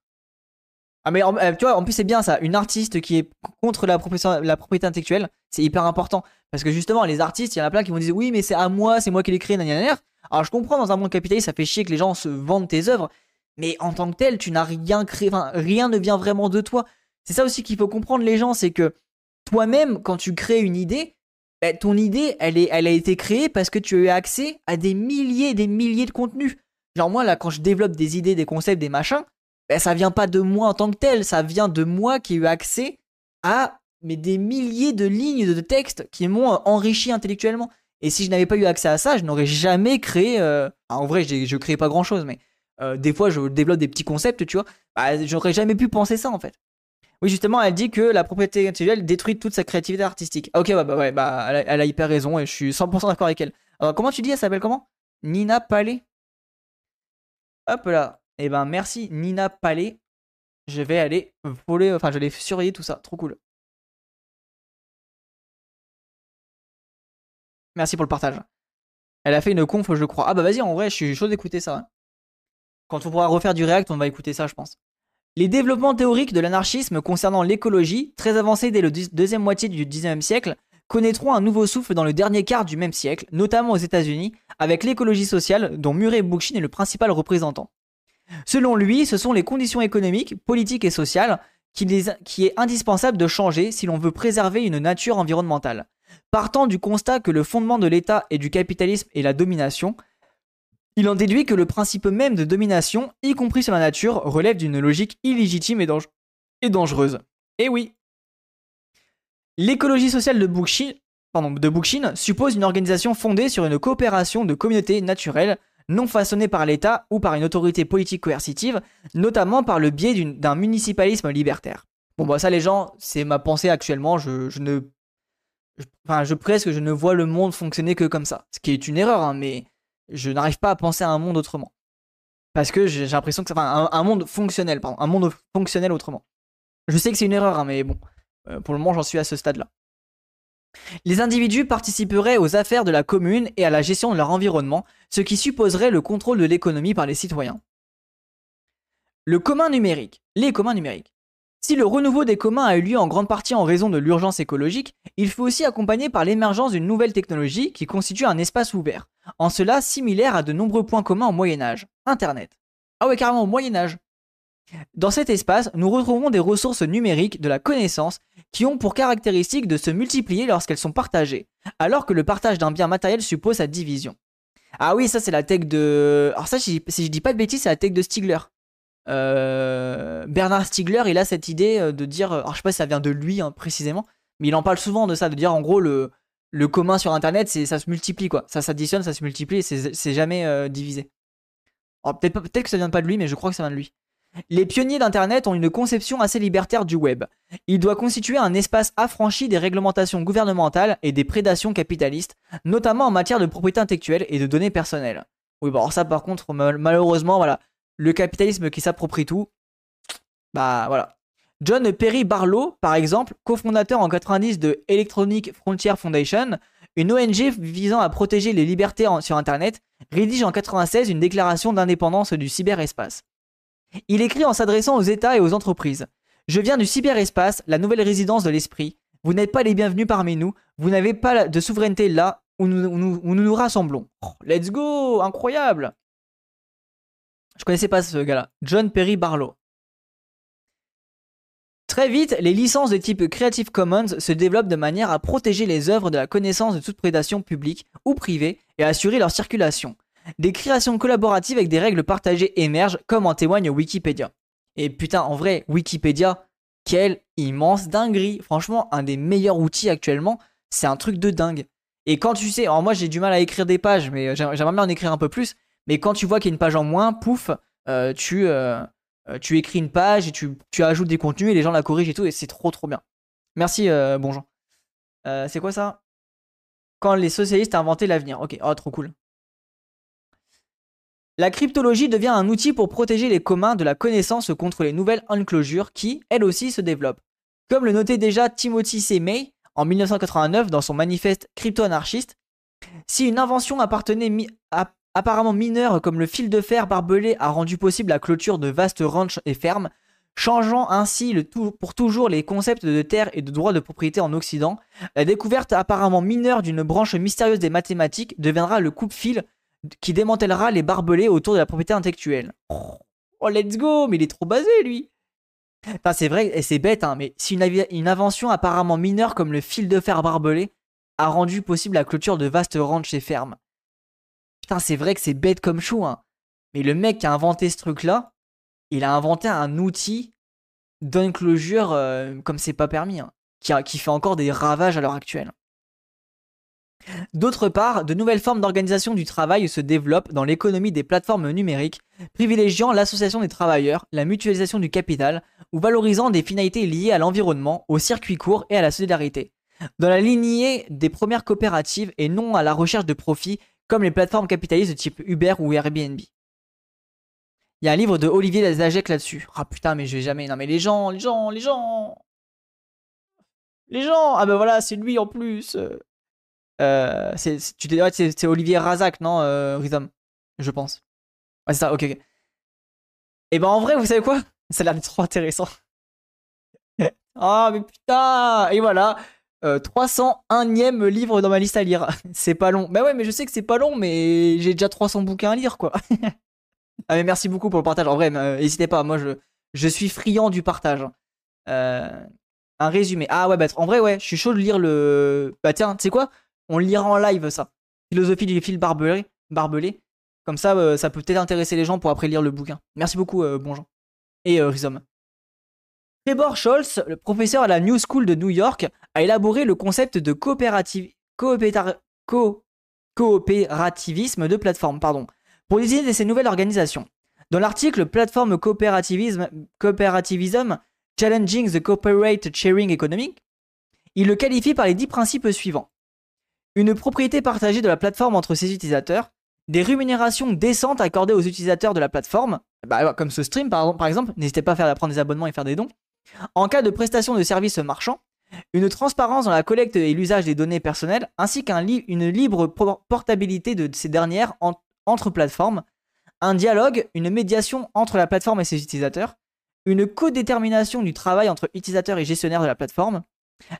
Ah, mais euh, tu vois, en plus, c'est bien ça. Une artiste qui est contre la propriété, la propriété intellectuelle, c'est hyper important. Parce que justement, les artistes, il y en a plein qui vont dire oui, mais c'est à moi, c'est moi qui l'ai créé, nanana. Alors, je comprends, dans un monde capitaliste, ça fait chier que les gens se vendent tes œuvres. Mais en tant que tel, tu n'as rien créé, enfin, rien ne vient vraiment de toi. C'est ça aussi qu'il faut comprendre, les gens, c'est que toi-même, quand tu crées une idée, bah, ton idée, elle, est, elle a été créée parce que tu as eu accès à des milliers et des milliers de contenus. Genre moi, là, quand je développe des idées, des concepts, des machins, bah, ça vient pas de moi en tant que tel, ça vient de moi qui ai eu accès à mais des milliers de lignes de texte qui m'ont enrichi intellectuellement. Et si je n'avais pas eu accès à ça, je n'aurais jamais créé. Euh, en vrai, je crée pas grand chose, mais euh, des fois, je développe des petits concepts, tu vois. Bah, j'aurais jamais pu penser ça en fait. Oui, justement, elle dit que la propriété intellectuelle détruit toute sa créativité artistique. ok, bah, bah, ouais, bah, elle a, hyper raison et je suis 100% d'accord avec elle. Alors, comment tu dis, elle s'appelle comment? Nina Palais? Hop là. Eh ben, merci Nina Palais. Je vais aller voler, enfin, je vais surveiller tout ça. Trop cool. Merci pour le partage. Elle a fait une conf, je crois. Ah bah vas-y, en vrai, je suis chaud d'écouter ça. Quand on pourra refaire du React, on va écouter ça, je pense. Les développements théoriques de l'anarchisme concernant l'écologie, très avancés dès le deuxième moitié du XIXe siècle, connaîtront un nouveau souffle dans le dernier quart du même siècle, notamment aux États-Unis, avec l'écologie sociale dont Murray Bookchin est le principal représentant. Selon lui, ce sont les conditions économiques, politiques et sociales qui, qui est indispensable de changer si l'on veut préserver une nature environnementale. Partant du constat que le fondement de l'État et du capitalisme est la domination, il en déduit que le principe même de domination, y compris sur la nature, relève d'une logique illégitime et, dangereuse. Et oui. L'écologie sociale de Bookchin, suppose une organisation fondée sur une coopération de communautés naturelles, non façonnée par l'État ou par une autorité politique coercitive, notamment par le biais d'un municipalisme libertaire. Bon bah ça les gens, c'est ma pensée actuellement, je, ne... enfin je presque je ne vois le monde fonctionner que comme ça. Ce qui est une erreur, hein, mais je n'arrive pas à penser à un monde autrement. Parce que j'ai l'impression que c'est enfin, un, monde fonctionnel, pardon, un monde fonctionnel autrement. Je sais que c'est une erreur, hein, mais bon, euh, pour le moment j'en suis à ce stade-là. Les individus participeraient aux affaires de la commune et à la gestion de leur environnement, ce qui supposerait le contrôle de l'économie par les citoyens. Le commun numérique. Les communs numériques. Si le renouveau des communs a eu lieu en grande partie en raison de l'urgence écologique, il fut aussi accompagné par l'émergence d'une nouvelle technologie qui constitue un espace ouvert, en cela similaire à de nombreux points communs au Moyen Âge, Internet. Ah ouais, carrément au Moyen Âge. Dans cet espace, nous retrouvons des ressources numériques de la connaissance qui ont pour caractéristique de se multiplier lorsqu'elles sont partagées, alors que le partage d'un bien matériel suppose sa division. Ah oui, ça c'est la tech de... Alors ça, si je dis pas de bêtises, c'est la tech de Stigler. Euh, Bernard Stiegler, il a cette idée euh, de dire, alors je sais pas si ça vient de lui hein, précisément, mais il en parle souvent de ça, de dire en gros le, le commun sur Internet, ça se multiplie quoi, ça s'additionne, ça se multiplie et c'est jamais euh, divisé. Peut-être peut que ça vient pas de lui, mais je crois que ça vient de lui. Les pionniers d'Internet ont une conception assez libertaire du web. Il doit constituer un espace affranchi des réglementations gouvernementales et des prédations capitalistes, notamment en matière de propriété intellectuelle et de données personnelles. Oui, bon, alors ça par contre, malheureusement, voilà, le capitalisme qui s'approprie tout, bah voilà. John Perry Barlow, par exemple, cofondateur en 90 de Electronic Frontier Foundation, une ONG visant à protéger les libertés sur Internet, rédige en 96 une déclaration d'indépendance du cyberespace. Il écrit en s'adressant aux États et aux entreprises. Je viens du cyberespace, la nouvelle résidence de l'esprit. Vous n'êtes pas les bienvenus parmi nous. Vous n'avez pas de souveraineté là où nous nous, rassemblons. Oh, let's go Incroyable Je connaissais pas ce gars-là. John Perry Barlow. Très vite, les licences de type Creative Commons se développent de manière à protéger les œuvres de la connaissance de toute prédation publique ou privée et à assurer leur circulation. Des créations collaboratives avec des règles partagées émergent, comme en témoigne Wikipédia. Et putain, en vrai, Wikipédia, quelle immense dinguerie. Franchement, un des meilleurs outils actuellement, c'est un truc de dingue. Et quand tu sais, alors moi j'ai du mal à écrire des pages, mais j'aimerais bien en écrire un peu plus. Mais quand tu vois qu'il y a une page en moins, pouf, euh, tu, euh, euh, tu écris une page et tu, tu, ajoutes des contenus et les gens la corrigent et tout, et c'est trop trop bien. Merci, bon Jean. c'est quoi ça? Quand les socialistes inventé l'avenir. Ok, oh trop cool. La cryptologie devient un outil pour protéger les communs de la connaissance contre les nouvelles enclosures qui, elles aussi, se développent. Comme le notait déjà Timothy C. May en 1989 dans son manifeste crypto-anarchiste, si une invention appartenait apparemment mineure comme le fil de fer barbelé a rendu possible la clôture de vastes ranchs et fermes, changeant ainsi pour toujours les concepts de terre et de droit de propriété en Occident, la découverte apparemment mineure d'une branche mystérieuse des mathématiques deviendra le coupe-fil qui démantèlera les barbelés autour de la propriété intellectuelle. Oh, let's go, mais il est trop basé, lui. Enfin, c'est vrai, et c'est bête, hein, mais si une, invention apparemment mineure comme le fil de fer barbelé a rendu possible la clôture de vastes ranchs et fermes. Putain, c'est vrai que c'est bête comme chou, hein. Mais le mec qui a inventé ce truc-là, il a inventé un outil d'enclosure euh, comme c'est pas permis, hein, qui, qui fait encore des ravages à l'heure actuelle. D'autre part, de nouvelles formes d'organisation du travail se développent dans l'économie des plateformes numériques, privilégiant l'association des travailleurs, la mutualisation du capital, ou valorisant des finalités liées à l'environnement, au circuit court et à la solidarité. Dans la lignée des premières coopératives et non à la recherche de profit, comme les plateformes capitalistes de type Uber ou Airbnb. Il y a un livre de Olivier Lazagec là-dessus. Ah putain, mais je vais jamais. Non, mais les gens, les gens, les gens. Les gens. Ah ben voilà, c'est lui en plus. Euh, c'est, Olivier Razak, non, euh, Rhythm Je pense. Ouais, c'est ça, ok, ok. Et ben en vrai, vous savez quoi? Ça a l'air trop intéressant. Ah, mais putain Et voilà, 301ème euh, livre dans ma liste à lire. c'est pas long. Bah ouais, mais je sais que c'est pas long, mais j'ai déjà 300 bouquins à lire, quoi. ah, mais merci beaucoup pour le partage. En vrai, n'hésitez pas, moi je, suis friand du partage. un résumé. Ah ouais, bah en vrai, ouais, je suis chaud de lire le. Bah tiens, tu sais quoi? On lira en live ça. Philosophie du fil barbelé. barbelé. Comme ça, euh, ça peut peut-être intéresser les gens pour après lire le bouquin. Merci beaucoup, euh, bon Et euh, Rhizome. Trevor Scholz, le professeur à la New School de New York, a élaboré le concept de coopérativisme de plateforme pardon, pour désigner ces nouvelles organisations. Dans l'article Plateforme Coopérativism, Coopérativism Challenging the Corporate Sharing Economy, il le qualifie par les dix principes suivants une propriété partagée de la plateforme entre ses utilisateurs, des rémunérations décentes accordées aux utilisateurs de la plateforme, bah, comme ce stream par, exemple, n'hésitez pas à, faire, à prendre des abonnements et faire des dons, en cas de prestation de services marchands, une transparence dans la collecte et l'usage des données personnelles, ainsi qu'une libre portabilité de ces dernières entre plateformes, un dialogue, une médiation entre la plateforme et ses utilisateurs, une codétermination du travail entre utilisateurs et gestionnaires de la plateforme,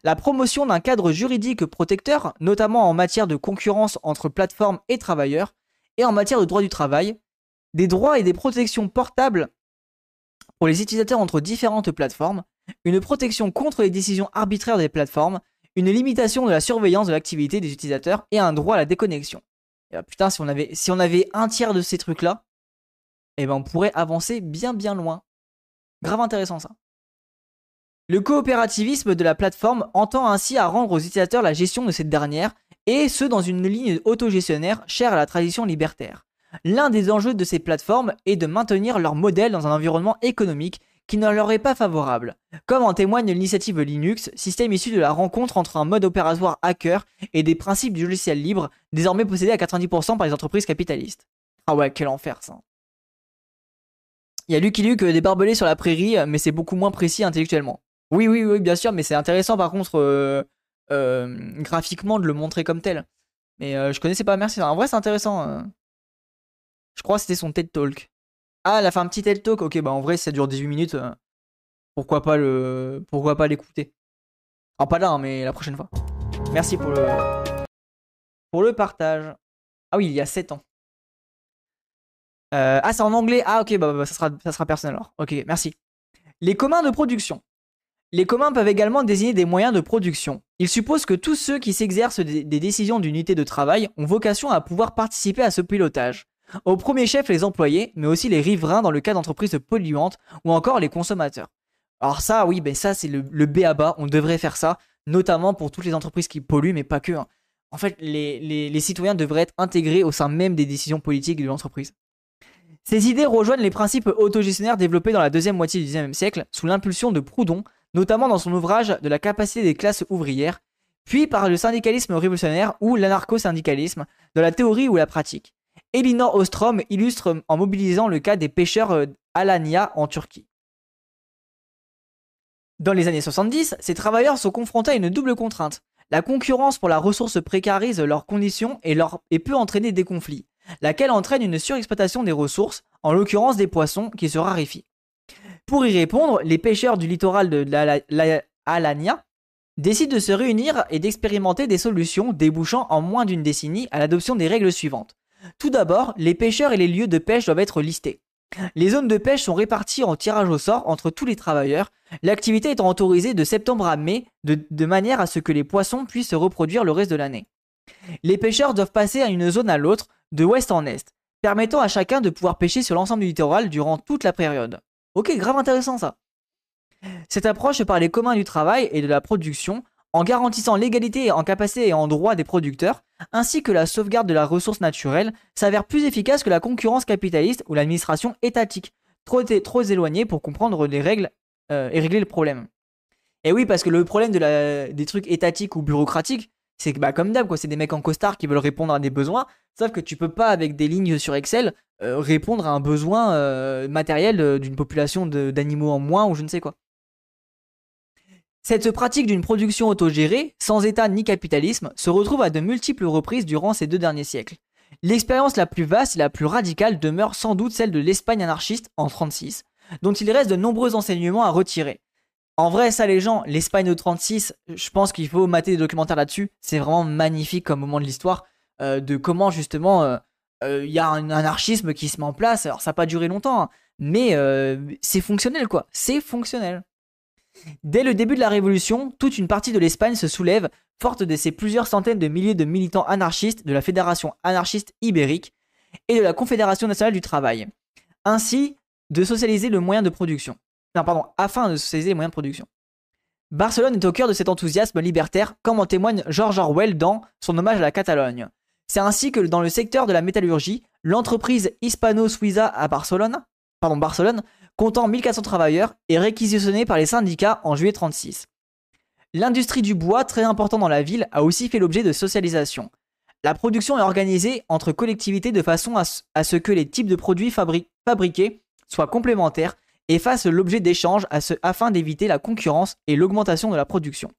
la promotion d'un cadre juridique protecteur, notamment en matière de concurrence entre plateformes et travailleurs, et en matière de droit du travail, des droits et des protections portables pour les utilisateurs entre différentes plateformes, une protection contre les décisions arbitraires des plateformes, une limitation de la surveillance de l'activité des utilisateurs et un droit à la déconnexion. Putain, si on, avait, si on avait un tiers de ces trucs-là, eh ben on pourrait avancer bien bien loin. Grave intéressant ça. Le coopérativisme de la plateforme entend ainsi à rendre aux utilisateurs la gestion de cette dernière, et ce dans une ligne autogestionnaire chère à la tradition libertaire. L'un des enjeux de ces plateformes est de maintenir leur modèle dans un environnement économique qui ne leur est pas favorable, comme en témoigne l'initiative Linux, système issu de la rencontre entre un mode opératoire hacker et des principes du logiciel libre, désormais possédé à 90% par les entreprises capitalistes. Ah ouais, quel enfer ça. Il y a Lucky Luke des barbelés sur la prairie, mais c'est beaucoup moins précis intellectuellement. Oui, oui, oui, bien sûr, mais c'est intéressant par contre euh, euh, graphiquement de le montrer comme tel. Mais euh, je connaissais pas, merci. En vrai, c'est intéressant. Je crois que c'était son TED Talk. Ah, elle a fait un petit TED Talk. Ok, bah en vrai, ça dure 18 minutes. pourquoi pas le, pourquoi pas l'écouter. Ah, pas là, hein, mais la prochaine fois. Merci pour le, pour le partage. Ah oui, il y a 7 ans. ah, c'est en anglais. Ah, ok, bah, bah, ça, sera, ça sera personnel alors. Ok, merci. Les communs de production. Les communs peuvent également désigner des moyens de production. Ils supposent que tous ceux qui s'exercent des, décisions d'unité de travail ont vocation à pouvoir participer à ce pilotage. Au premier chef les employés, mais aussi les riverains dans le cas d'entreprises polluantes ou encore les consommateurs. Alors ça, oui, ben ça c'est le, B à bas, on devrait faire ça, notamment pour toutes les entreprises qui polluent, mais pas que. Hein. En fait, les, les citoyens devraient être intégrés au sein même des décisions politiques de l'entreprise. Ces idées rejoignent les principes autogestionnaires développés dans la deuxième moitié du XIXe siècle sous l'impulsion de Proudhon, notamment dans son ouvrage de la capacité des classes ouvrières, puis par le syndicalisme révolutionnaire ou l'anarcho-syndicalisme, de la théorie ou la pratique. Elinor Ostrom illustre en mobilisant le cas des pêcheurs euh, Alania en Turquie. Dans les années 70, ces travailleurs sont confrontés à une double contrainte. La concurrence pour la ressource précarise leurs conditions et, et peut entraîner des conflits, laquelle entraîne une surexploitation des ressources, en l'occurrence des poissons, qui se raréfient. Pour y répondre, les pêcheurs du littoral de l'Alania décident de se réunir et d'expérimenter des solutions débouchant en moins d'une décennie à l'adoption des règles suivantes. Tout d'abord, les pêcheurs et les lieux de pêche doivent être listés. Les zones de pêche sont réparties en tirage au sort entre tous les travailleurs, l'activité étant autorisée de septembre à mai de, manière à ce que les poissons puissent se reproduire le reste de l'année. Les pêcheurs doivent passer à une zone à l'autre, de ouest en est, permettant à chacun de pouvoir pêcher sur l'ensemble du littoral durant toute la période. Ok, grave intéressant ça. Cette approche par les communs du travail et de la production, en garantissant l'égalité en capacité et en droit des producteurs, ainsi que la sauvegarde de la ressource naturelle, s'avère plus efficace que la concurrence capitaliste ou l'administration étatique, trop, éloignée pour comprendre les règles euh, et régler le problème. Et oui, parce que le problème de des trucs étatiques ou bureaucratiques, c'est que bah, comme d'hab, c'est des mecs en costard qui veulent répondre à des besoins, sauf que tu peux pas, avec des lignes sur Excel, euh, répondre à un besoin euh, matériel d'une population d'animaux en moins ou je ne sais quoi. Cette pratique d'une production autogérée, sans État ni capitalisme, se retrouve à de multiples reprises durant ces deux derniers siècles. L'expérience la plus vaste et la plus radicale demeure sans doute celle de l'Espagne anarchiste en 36, dont il reste de nombreux enseignements à retirer. En vrai, ça les gens, l'Espagne de 36, je pense qu'il faut mater des documentaires là-dessus. C'est vraiment magnifique comme moment de l'histoire euh, de comment justement il y a un anarchisme qui se met en place. Alors ça n'a pas duré longtemps, hein, mais c'est fonctionnel quoi. C'est fonctionnel. Dès le début de la Révolution, toute une partie de l'Espagne se soulève, forte de ces plusieurs centaines de milliers de militants anarchistes de la Fédération anarchiste ibérique et de la Confédération nationale du travail, ainsi de socialiser le moyen de production. Non, pardon, afin de socialiser les moyens de production. Barcelone est au cœur de cet enthousiasme libertaire, comme en témoigne George Orwell dans son hommage à la Catalogne. C'est ainsi que dans le secteur de la métallurgie, l'entreprise Hispano-Suiza à Barcelone, pardon, Barcelone comptant 1400 travailleurs, est réquisitionnée par les syndicats en juillet 36. L'industrie du bois, très important dans la ville, a aussi fait l'objet de socialisation. La production est organisée entre collectivités de façon à, ce que les types de produits fabriqués soient complémentaires et fassent l'objet d'échanges afin d'éviter la concurrence et l'augmentation de la production.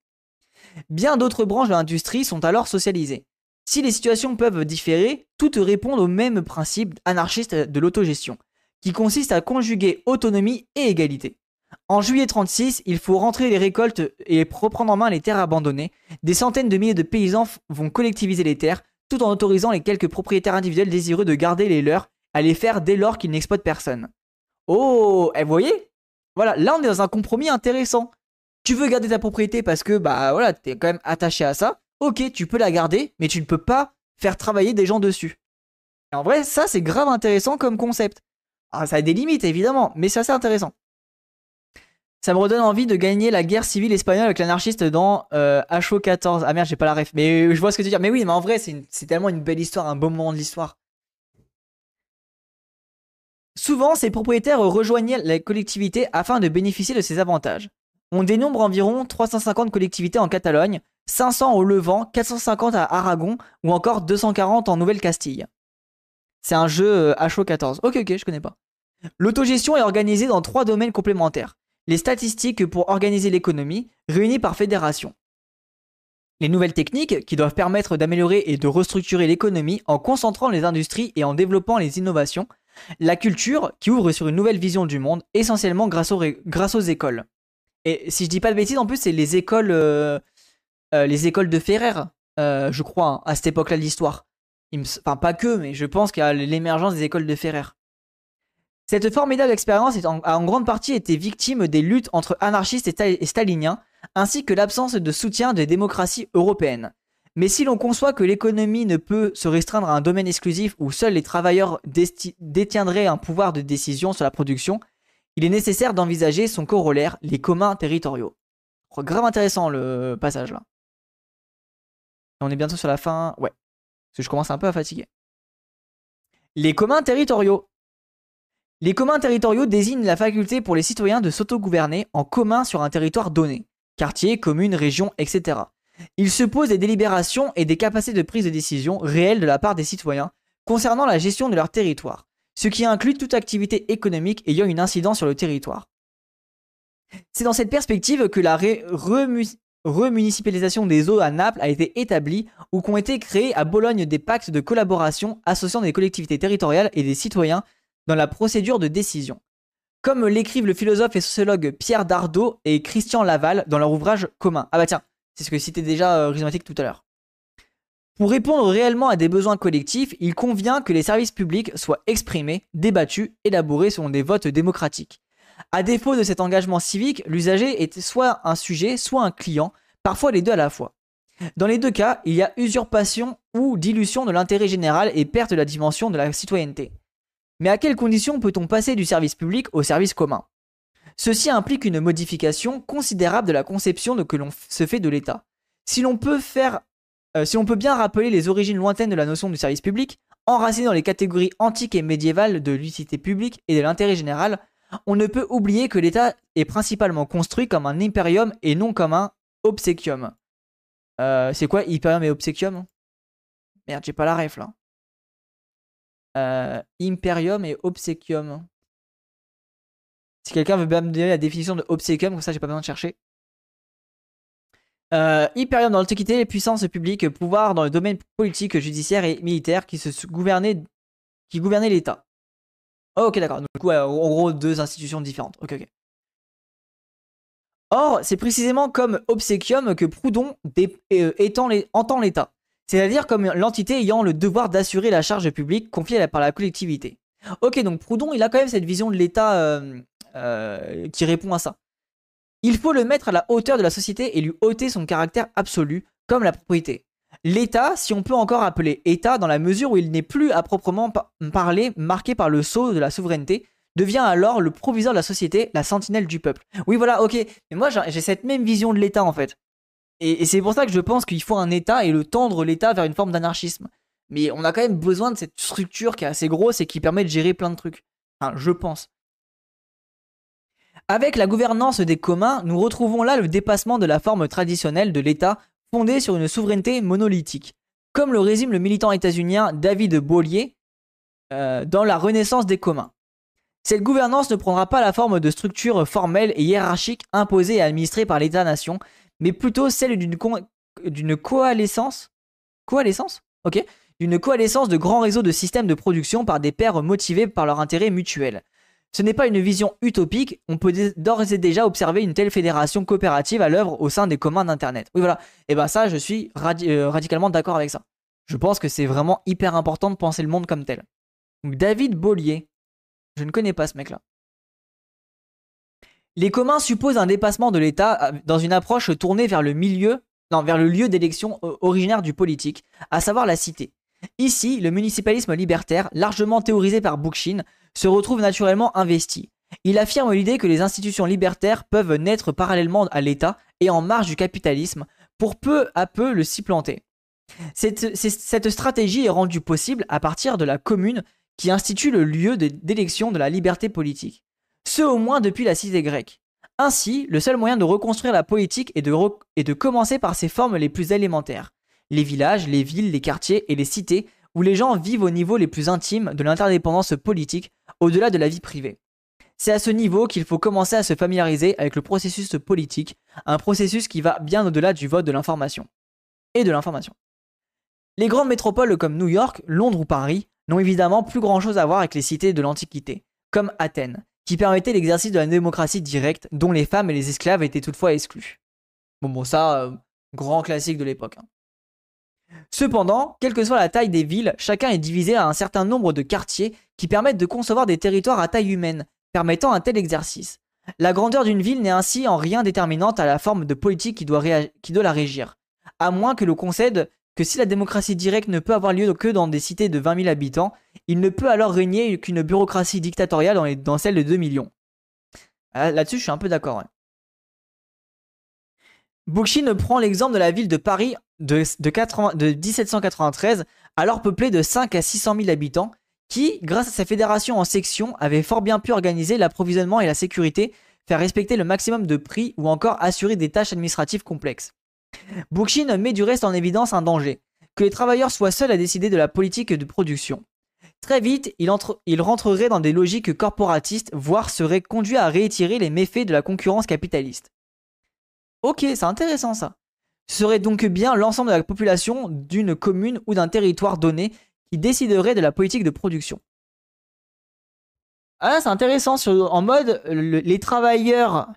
Bien d'autres branches de l'industrie sont alors socialisées. Si les situations peuvent différer, toutes répondent au même principe anarchiste de l'autogestion, qui consiste à conjuguer autonomie et égalité. En juillet 36, il faut rentrer les récoltes et reprendre en main les terres abandonnées. Des centaines de milliers de paysans vont collectiviser les terres, tout en autorisant les quelques propriétaires individuels désireux de garder les leurs à les faire dès lors qu'ils n'exploitent personne. Oh, et eh, vous voyez? Voilà, là on est dans un compromis intéressant. Tu veux garder ta propriété parce que bah voilà, t'es quand même attaché à ça. Ok, tu peux la garder, mais tu ne peux pas faire travailler des gens dessus. Et en vrai, ça c'est grave intéressant comme concept. Ah, ça a des limites, évidemment, mais c'est assez intéressant. Ça me redonne envie de gagner la guerre civile espagnole avec l'anarchiste dans euh, HO14. Ah merde, j'ai pas la ref. Mais je vois ce que tu veux dire. Mais oui, mais en vrai, c'est tellement une belle histoire, un beau moment de l'histoire. Souvent, ces propriétaires rejoignaient la collectivité afin de bénéficier de ces avantages. On dénombre environ 350 collectivités en Catalogne, 500 au Levant, 450 à Aragon ou encore 240 en Nouvelle-Castille. C'est un jeu HO14. Euh, ok, ok, je connais pas. L'autogestion est organisée dans trois domaines complémentaires. Les statistiques pour organiser l'économie, réunies par fédération. Les nouvelles techniques qui doivent permettre d'améliorer et de restructurer l'économie en concentrant les industries et en développant les innovations. La culture qui ouvre sur une nouvelle vision du monde, essentiellement grâce aux, écoles. Et si je dis pas de bêtises, en plus, c'est les écoles, euh, euh, les écoles de Ferrer, je crois, hein, à cette époque-là de l'histoire. Enfin, pas que, mais je pense qu'il y l'émergence des écoles de Ferrer. Cette formidable expérience a en grande partie été victime des luttes entre anarchistes et, staliniens, ainsi que l'absence de soutien des démocraties européennes. Mais si l'on conçoit que l'économie ne peut se restreindre à un domaine exclusif où seuls les travailleurs détiendraient un pouvoir de décision sur la production, il est nécessaire d'envisager son corollaire, les communs territoriaux. Grave intéressant le passage là. On est bientôt sur la fin. Ouais. Parce que je commence un peu à fatiguer. Les communs territoriaux. Les communs territoriaux désignent la faculté pour les citoyens de s'autogouverner en commun sur un territoire donné. Quartier, commune, région, etc. Ils se posent des délibérations et des capacités de prise de décision réelles de la part des citoyens concernant la gestion de leur territoire ce qui inclut toute activité économique ayant une incidence sur le territoire. C'est dans cette perspective que la remunicipalisation des eaux à Naples a été établie ou qu'ont été créés à Bologne des pactes de collaboration associant des collectivités territoriales et des citoyens dans la procédure de décision. Comme l'écrivent le philosophe et sociologue Pierre Dardot et Christian Laval dans leur ouvrage commun. Ah bah tiens, c'est ce que citait déjà euh, tout à l'heure. Pour répondre réellement à des besoins collectifs, il convient que les services publics soient exprimés, débattus, élaborés selon des votes démocratiques. À défaut de cet engagement civique, l'usager est soit un sujet, soit un client, parfois les deux à la fois. Dans les deux cas, il y a usurpation ou dilution de l'intérêt général et perte de la dimension de la citoyenneté. Mais à quelles conditions peut-on passer du service public au service commun? Ceci implique une modification considérable de la conception que l'on se fait de l'État. Si l'on peut faire euh, si on peut bien rappeler les origines lointaines de la notion du service public, enracinées dans les catégories antiques et médiévales de l'utilité publique et de l'intérêt général, on ne peut oublier que l'État est principalement construit comme un imperium et non comme un obsequium. Euh, c'est quoi imperium et obsequium Merde, j'ai pas la ref là. Euh, imperium et obsequium. Si quelqu'un veut bien me donner la définition de obsequium, comme ça j'ai pas besoin de chercher. Euh, Hyperium dans l'Antiquité, les puissances publiques, pouvoir dans le domaine politique, judiciaire et militaire qui se gouvernaient, qui gouvernaient l'État. Oh, ok, d'accord. Donc, en gros, deux institutions différentes. Or, c'est précisément comme obséquium que Proudhon euh, entend l'État, c'est-à-dire comme l'entité ayant le devoir d'assurer la charge publique confiée par la collectivité. Ok, donc Proudhon, il a quand même cette vision de l'État euh, euh, qui répond à ça. Il faut le mettre à la hauteur de la société et lui ôter son caractère absolu, comme la propriété. L'État, si on peut encore appeler État dans la mesure où il n'est plus à proprement parler marqué par le sceau de la souveraineté, devient alors le proviseur de la société, la sentinelle du peuple. Oui, voilà, ok. Mais moi, j'ai cette même vision de l'État, en fait. Et, c'est pour ça que je pense qu'il faut un État et le tendre l'État vers une forme d'anarchisme. Mais on a quand même besoin de cette structure qui est assez grosse et qui permet de gérer plein de trucs. Enfin, je pense. Avec la gouvernance des communs, nous retrouvons là le dépassement de la forme traditionnelle de l'État fondée sur une souveraineté monolithique, comme le résume le militant états-unien David Beaulier euh, dans La Renaissance des communs. Cette gouvernance ne prendra pas la forme de structure formelle et hiérarchique imposée et administrée par l'État-nation, mais plutôt celle d'une coalescence, d'une coalescence de grands réseaux de systèmes de production par des pairs motivés par leur intérêt mutuel. Ce n'est pas une vision utopique, on peut d'ores et déjà observer une telle fédération coopérative à l'œuvre au sein des communs d'Internet. Oui voilà, et ben ça je suis euh, radicalement d'accord avec ça. Je pense que c'est vraiment hyper important de penser le monde comme tel. Donc David Bollier, je ne connais pas ce mec-là. Les communs supposent un dépassement de l'État euh, dans une approche tournée vers le milieu, non, vers le lieu d'élection euh, originaire du politique, à savoir la cité. Ici, le municipalisme libertaire, largement théorisé par Bookchin, se retrouve naturellement investi. Il affirme l'idée que les institutions libertaires peuvent naître parallèlement à l'État et en marge du capitalisme pour peu à peu le s'y planter. Cette, stratégie est rendue possible à partir de la commune qui institue le lieu d'élection de la liberté politique. Ce au moins depuis la cité grecque. Ainsi, le seul moyen de reconstruire la politique est de, de commencer par ses formes les plus élémentaires. Les villages, les villes, les quartiers et les cités où les gens vivent au niveau les plus intimes de l'interdépendance politique au-delà de la vie privée. C'est à ce niveau qu'il faut commencer à se familiariser avec le processus politique, un processus qui va bien au-delà du vote de l'information. Et de l'information. Les grandes métropoles comme New York, Londres ou Paris n'ont évidemment plus grand-chose à voir avec les cités de l'Antiquité, comme Athènes, qui permettaient l'exercice de la démocratie directe dont les femmes et les esclaves étaient toutefois exclus. Bon, bon, ça, euh, grand classique de l'époque. Hein. Cependant, quelle que soit la taille des villes, chacun est divisé à un certain nombre de quartiers qui permettent de concevoir des territoires à taille humaine, permettant un tel exercice. La grandeur d'une ville n'est ainsi en rien déterminante à la forme de politique qui doit, la régir, à moins que l'on concède que si la démocratie directe ne peut avoir lieu que dans des cités de 20 000 habitants, il ne peut alors régner qu'une bureaucratie dictatoriale dans, celle de 2 millions. Ah, là-dessus, je suis un peu d'accord. Ouais. prend l'exemple de la ville de Paris de, de 1793, alors peuplée de 5 à 600 000 habitants, qui, grâce à sa fédération en sections, avait fort bien pu organiser l'approvisionnement et la sécurité, faire respecter le maximum de prix ou encore assurer des tâches administratives complexes. Bookchin met du reste en évidence un danger, que les travailleurs soient seuls à décider de la politique de production. Très vite, il, il rentrerait dans des logiques corporatistes, voire serait conduit à réitérer les méfaits de la concurrence capitaliste. Ok, c'est intéressant ça. Ce serait donc bien l'ensemble de la population d'une commune ou d'un territoire donné qui déciderait de la politique de production. Ah, c'est intéressant, en mode les travailleurs.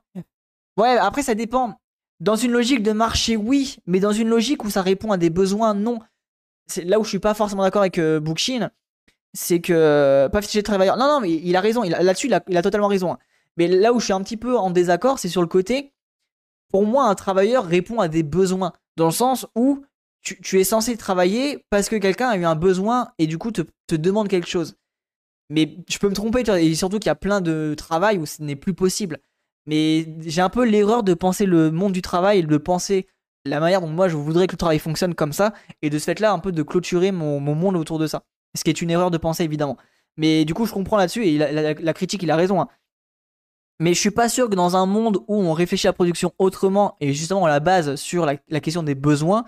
Ouais, après ça dépend. Dans une logique de marché, oui, mais dans une logique où ça répond à des besoins, non. C'est là où je suis pas forcément d'accord avec euh, c'est que pas fichier de travailleur. Non, non, mais il a raison. Là-dessus, il, a, totalement raison. Hein. Mais là où je suis un petit peu en désaccord, c'est sur le côté. Pour moi, un travailleur répond à des besoins, dans le sens où tu, es censé travailler parce que quelqu'un a eu un besoin et du coup te, demande quelque chose. Mais je peux me tromper, et surtout qu'il y a plein de travail où ce n'est plus possible. Mais j'ai un peu l'erreur de penser le monde du travail de penser la manière dont moi je voudrais que le travail fonctionne comme ça, et de ce fait-là un peu de clôturer mon, monde autour de ça. Ce qui est une erreur de pensée évidemment. Mais du coup je comprends là-dessus, et la, critique il a raison. Hein. Mais je suis pas sûr que dans un monde où on réfléchit à la production autrement, et justement à la base sur la, question des besoins,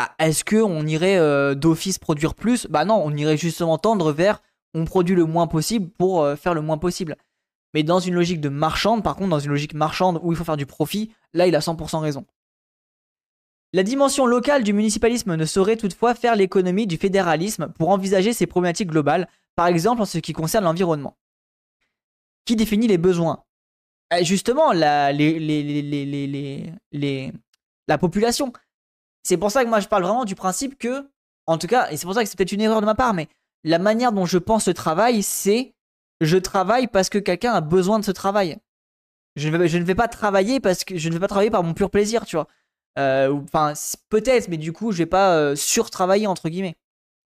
bah, est-ce qu'on irait euh, d'office produire plus? Bah non, on irait justement tendre vers on produit le moins possible pour euh, faire le moins possible. Mais dans une logique de marchande, par contre, dans une logique marchande où il faut faire du profit, là, il a 100% raison. La dimension locale du municipalisme ne saurait toutefois faire l'économie du fédéralisme pour envisager ces problématiques globales, par exemple en ce qui concerne l'environnement. Qui définit les besoins? Eh, Justement, la population. C'est pour ça que moi je parle vraiment du principe que, en tout cas, et c'est pour ça que c'est peut-être une erreur de ma part, mais la manière dont je pense le travail, c'est je travaille parce que quelqu'un a besoin de ce travail. Je ne, vais, pas travailler parce que je ne vais pas travailler par mon pur plaisir, tu vois. Euh, enfin, peut-être, mais du coup, je vais pas euh, surtravailler entre guillemets.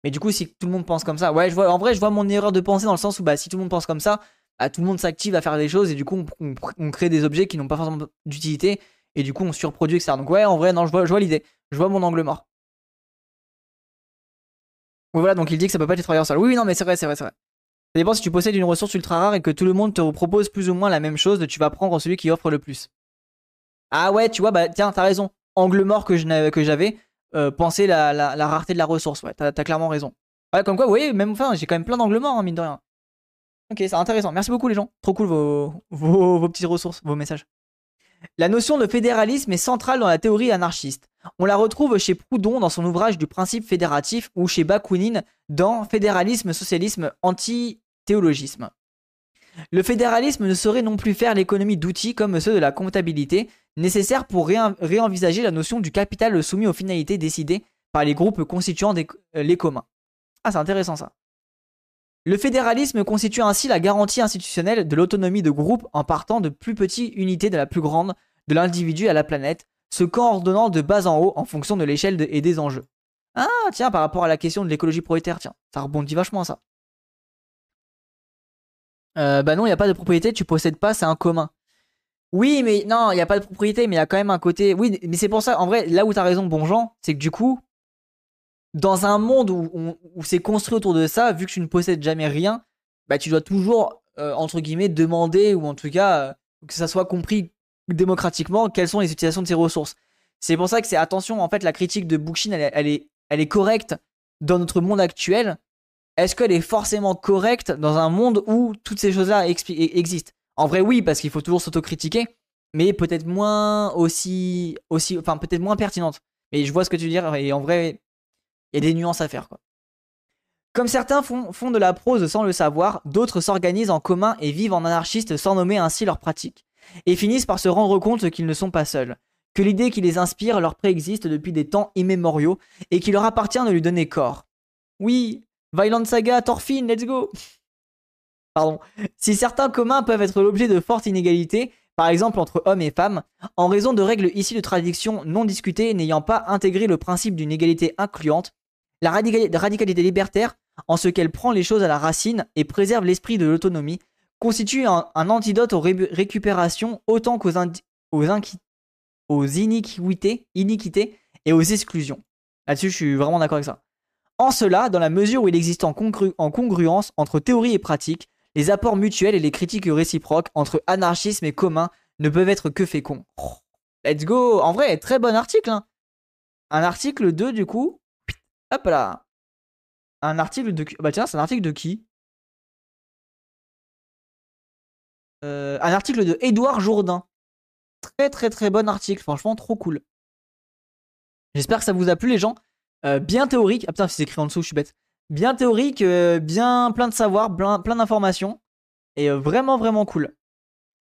Mais du coup, si tout le monde pense comme ça, ouais, je en vrai, je vois mon erreur de pensée dans le sens où, bah, si tout le monde pense comme ça, bah, tout le monde s'active à faire des choses et du coup, on, crée des objets qui n'ont pas forcément d'utilité et du coup, on surproduit, etc. Donc, ouais, en vrai, non, je vois, l'idée. Je vois mon angle mort. Voilà, donc il dit que ça peut pas être travailleur seul. Oui, oui, non, mais c'est vrai, c'est vrai, c'est vrai. Ça dépend si tu possèdes une ressource ultra rare et que tout le monde te propose plus ou moins la même chose, tu vas prendre celui qui offre le plus. Ah ouais, tu vois, bah tiens, t'as raison. Angle mort que j'avais, euh, penser la, la, rareté de la ressource. Ouais, t'as clairement raison. Ouais, comme quoi, vous voyez, même enfin, j'ai quand même plein d'angles morts, hein, mine de rien. Ok, c'est intéressant. Merci beaucoup les gens. Trop cool vos, vos, vos petites ressources, vos messages. La notion de fédéralisme est centrale dans la théorie anarchiste. On la retrouve chez Proudhon dans son ouvrage du principe fédératif ou chez Bakounine dans Fédéralisme, socialisme, anti-théologisme. Le fédéralisme ne saurait non plus faire l'économie d'outils comme ceux de la comptabilité, nécessaires pour réenvisager la notion du capital soumis aux finalités décidées par les groupes constituant euh, les communs. Ah, c'est intéressant ça. Le fédéralisme constitue ainsi la garantie institutionnelle de l'autonomie de groupe en partant de plus petites unités de la plus grande, de l'individu à la planète, se coordonnant de bas en haut en fonction de l'échelle et des enjeux. Ah, tiens, par rapport à la question de l'écologie prolétaire, tiens, ça rebondit vachement ça. Euh, bah non, il n'y a pas de propriété, tu possèdes pas, c'est un commun. Oui, mais non, il n'y a pas de propriété, mais il y a quand même un côté. Oui, mais c'est pour ça, en vrai, là où t'as raison, bon Jean, c'est que du coup, dans un monde où, c'est construit autour de ça, vu que tu ne possèdes jamais rien, bah tu dois toujours, euh, entre guillemets, demander, ou en tout cas, euh, que ça soit compris démocratiquement, quelles sont les utilisations de ces ressources. C'est pour ça que c'est attention, en fait, la critique de Bookchin, elle, est, elle est correcte dans notre monde actuel, est-ce qu'elle est forcément correcte dans un monde où toutes ces choses-là existent? En vrai, oui, parce qu'il faut toujours s'autocritiquer, mais peut-être moins aussi, aussi, enfin peut-être moins pertinente. Mais je vois ce que tu veux dire, et en vrai, il y a des nuances à faire, quoi. Comme certains font, de la prose sans le savoir, d'autres s'organisent en commun et vivent en anarchistes sans nommer ainsi leur pratique, et finissent par se rendre compte qu'ils ne sont pas seuls, que l'idée qui les inspire leur préexiste depuis des temps immémoriaux, et qu'il leur appartient de lui donner corps. Oui, Violent Saga, Thorfinn, let's go Pardon. Si certains communs peuvent être l'objet de fortes inégalités, par exemple entre hommes et femmes, en raison de règles ici de tradition non discutées n'ayant pas intégré le principe d'une égalité incluante, la radicalité libertaire, en ce qu'elle prend les choses à la racine et préserve l'esprit de l'autonomie, constitue un, antidote aux récupérations autant qu'aux aux, iniquités, et aux exclusions. Là-dessus, je suis vraiment d'accord avec ça. En cela, dans la mesure où il existe en, en congruence entre théorie et pratique, les apports mutuels et les critiques réciproques entre anarchisme et commun ne peuvent être que féconds. let's go En vrai, très bon article. Hein. Un article de, du coup, hop là. Un article de... Bah tiens, c'est un article de qui? Euh, Un article de Édouard Jourdain. Très très très bon article, franchement trop cool. J'espère que ça vous a plu les gens. Euh, bien théorique. Ah putain, c'est écrit en dessous, je suis bête bien théorique, euh, bien plein de savoir, plein, d'informations. Et vraiment, vraiment cool.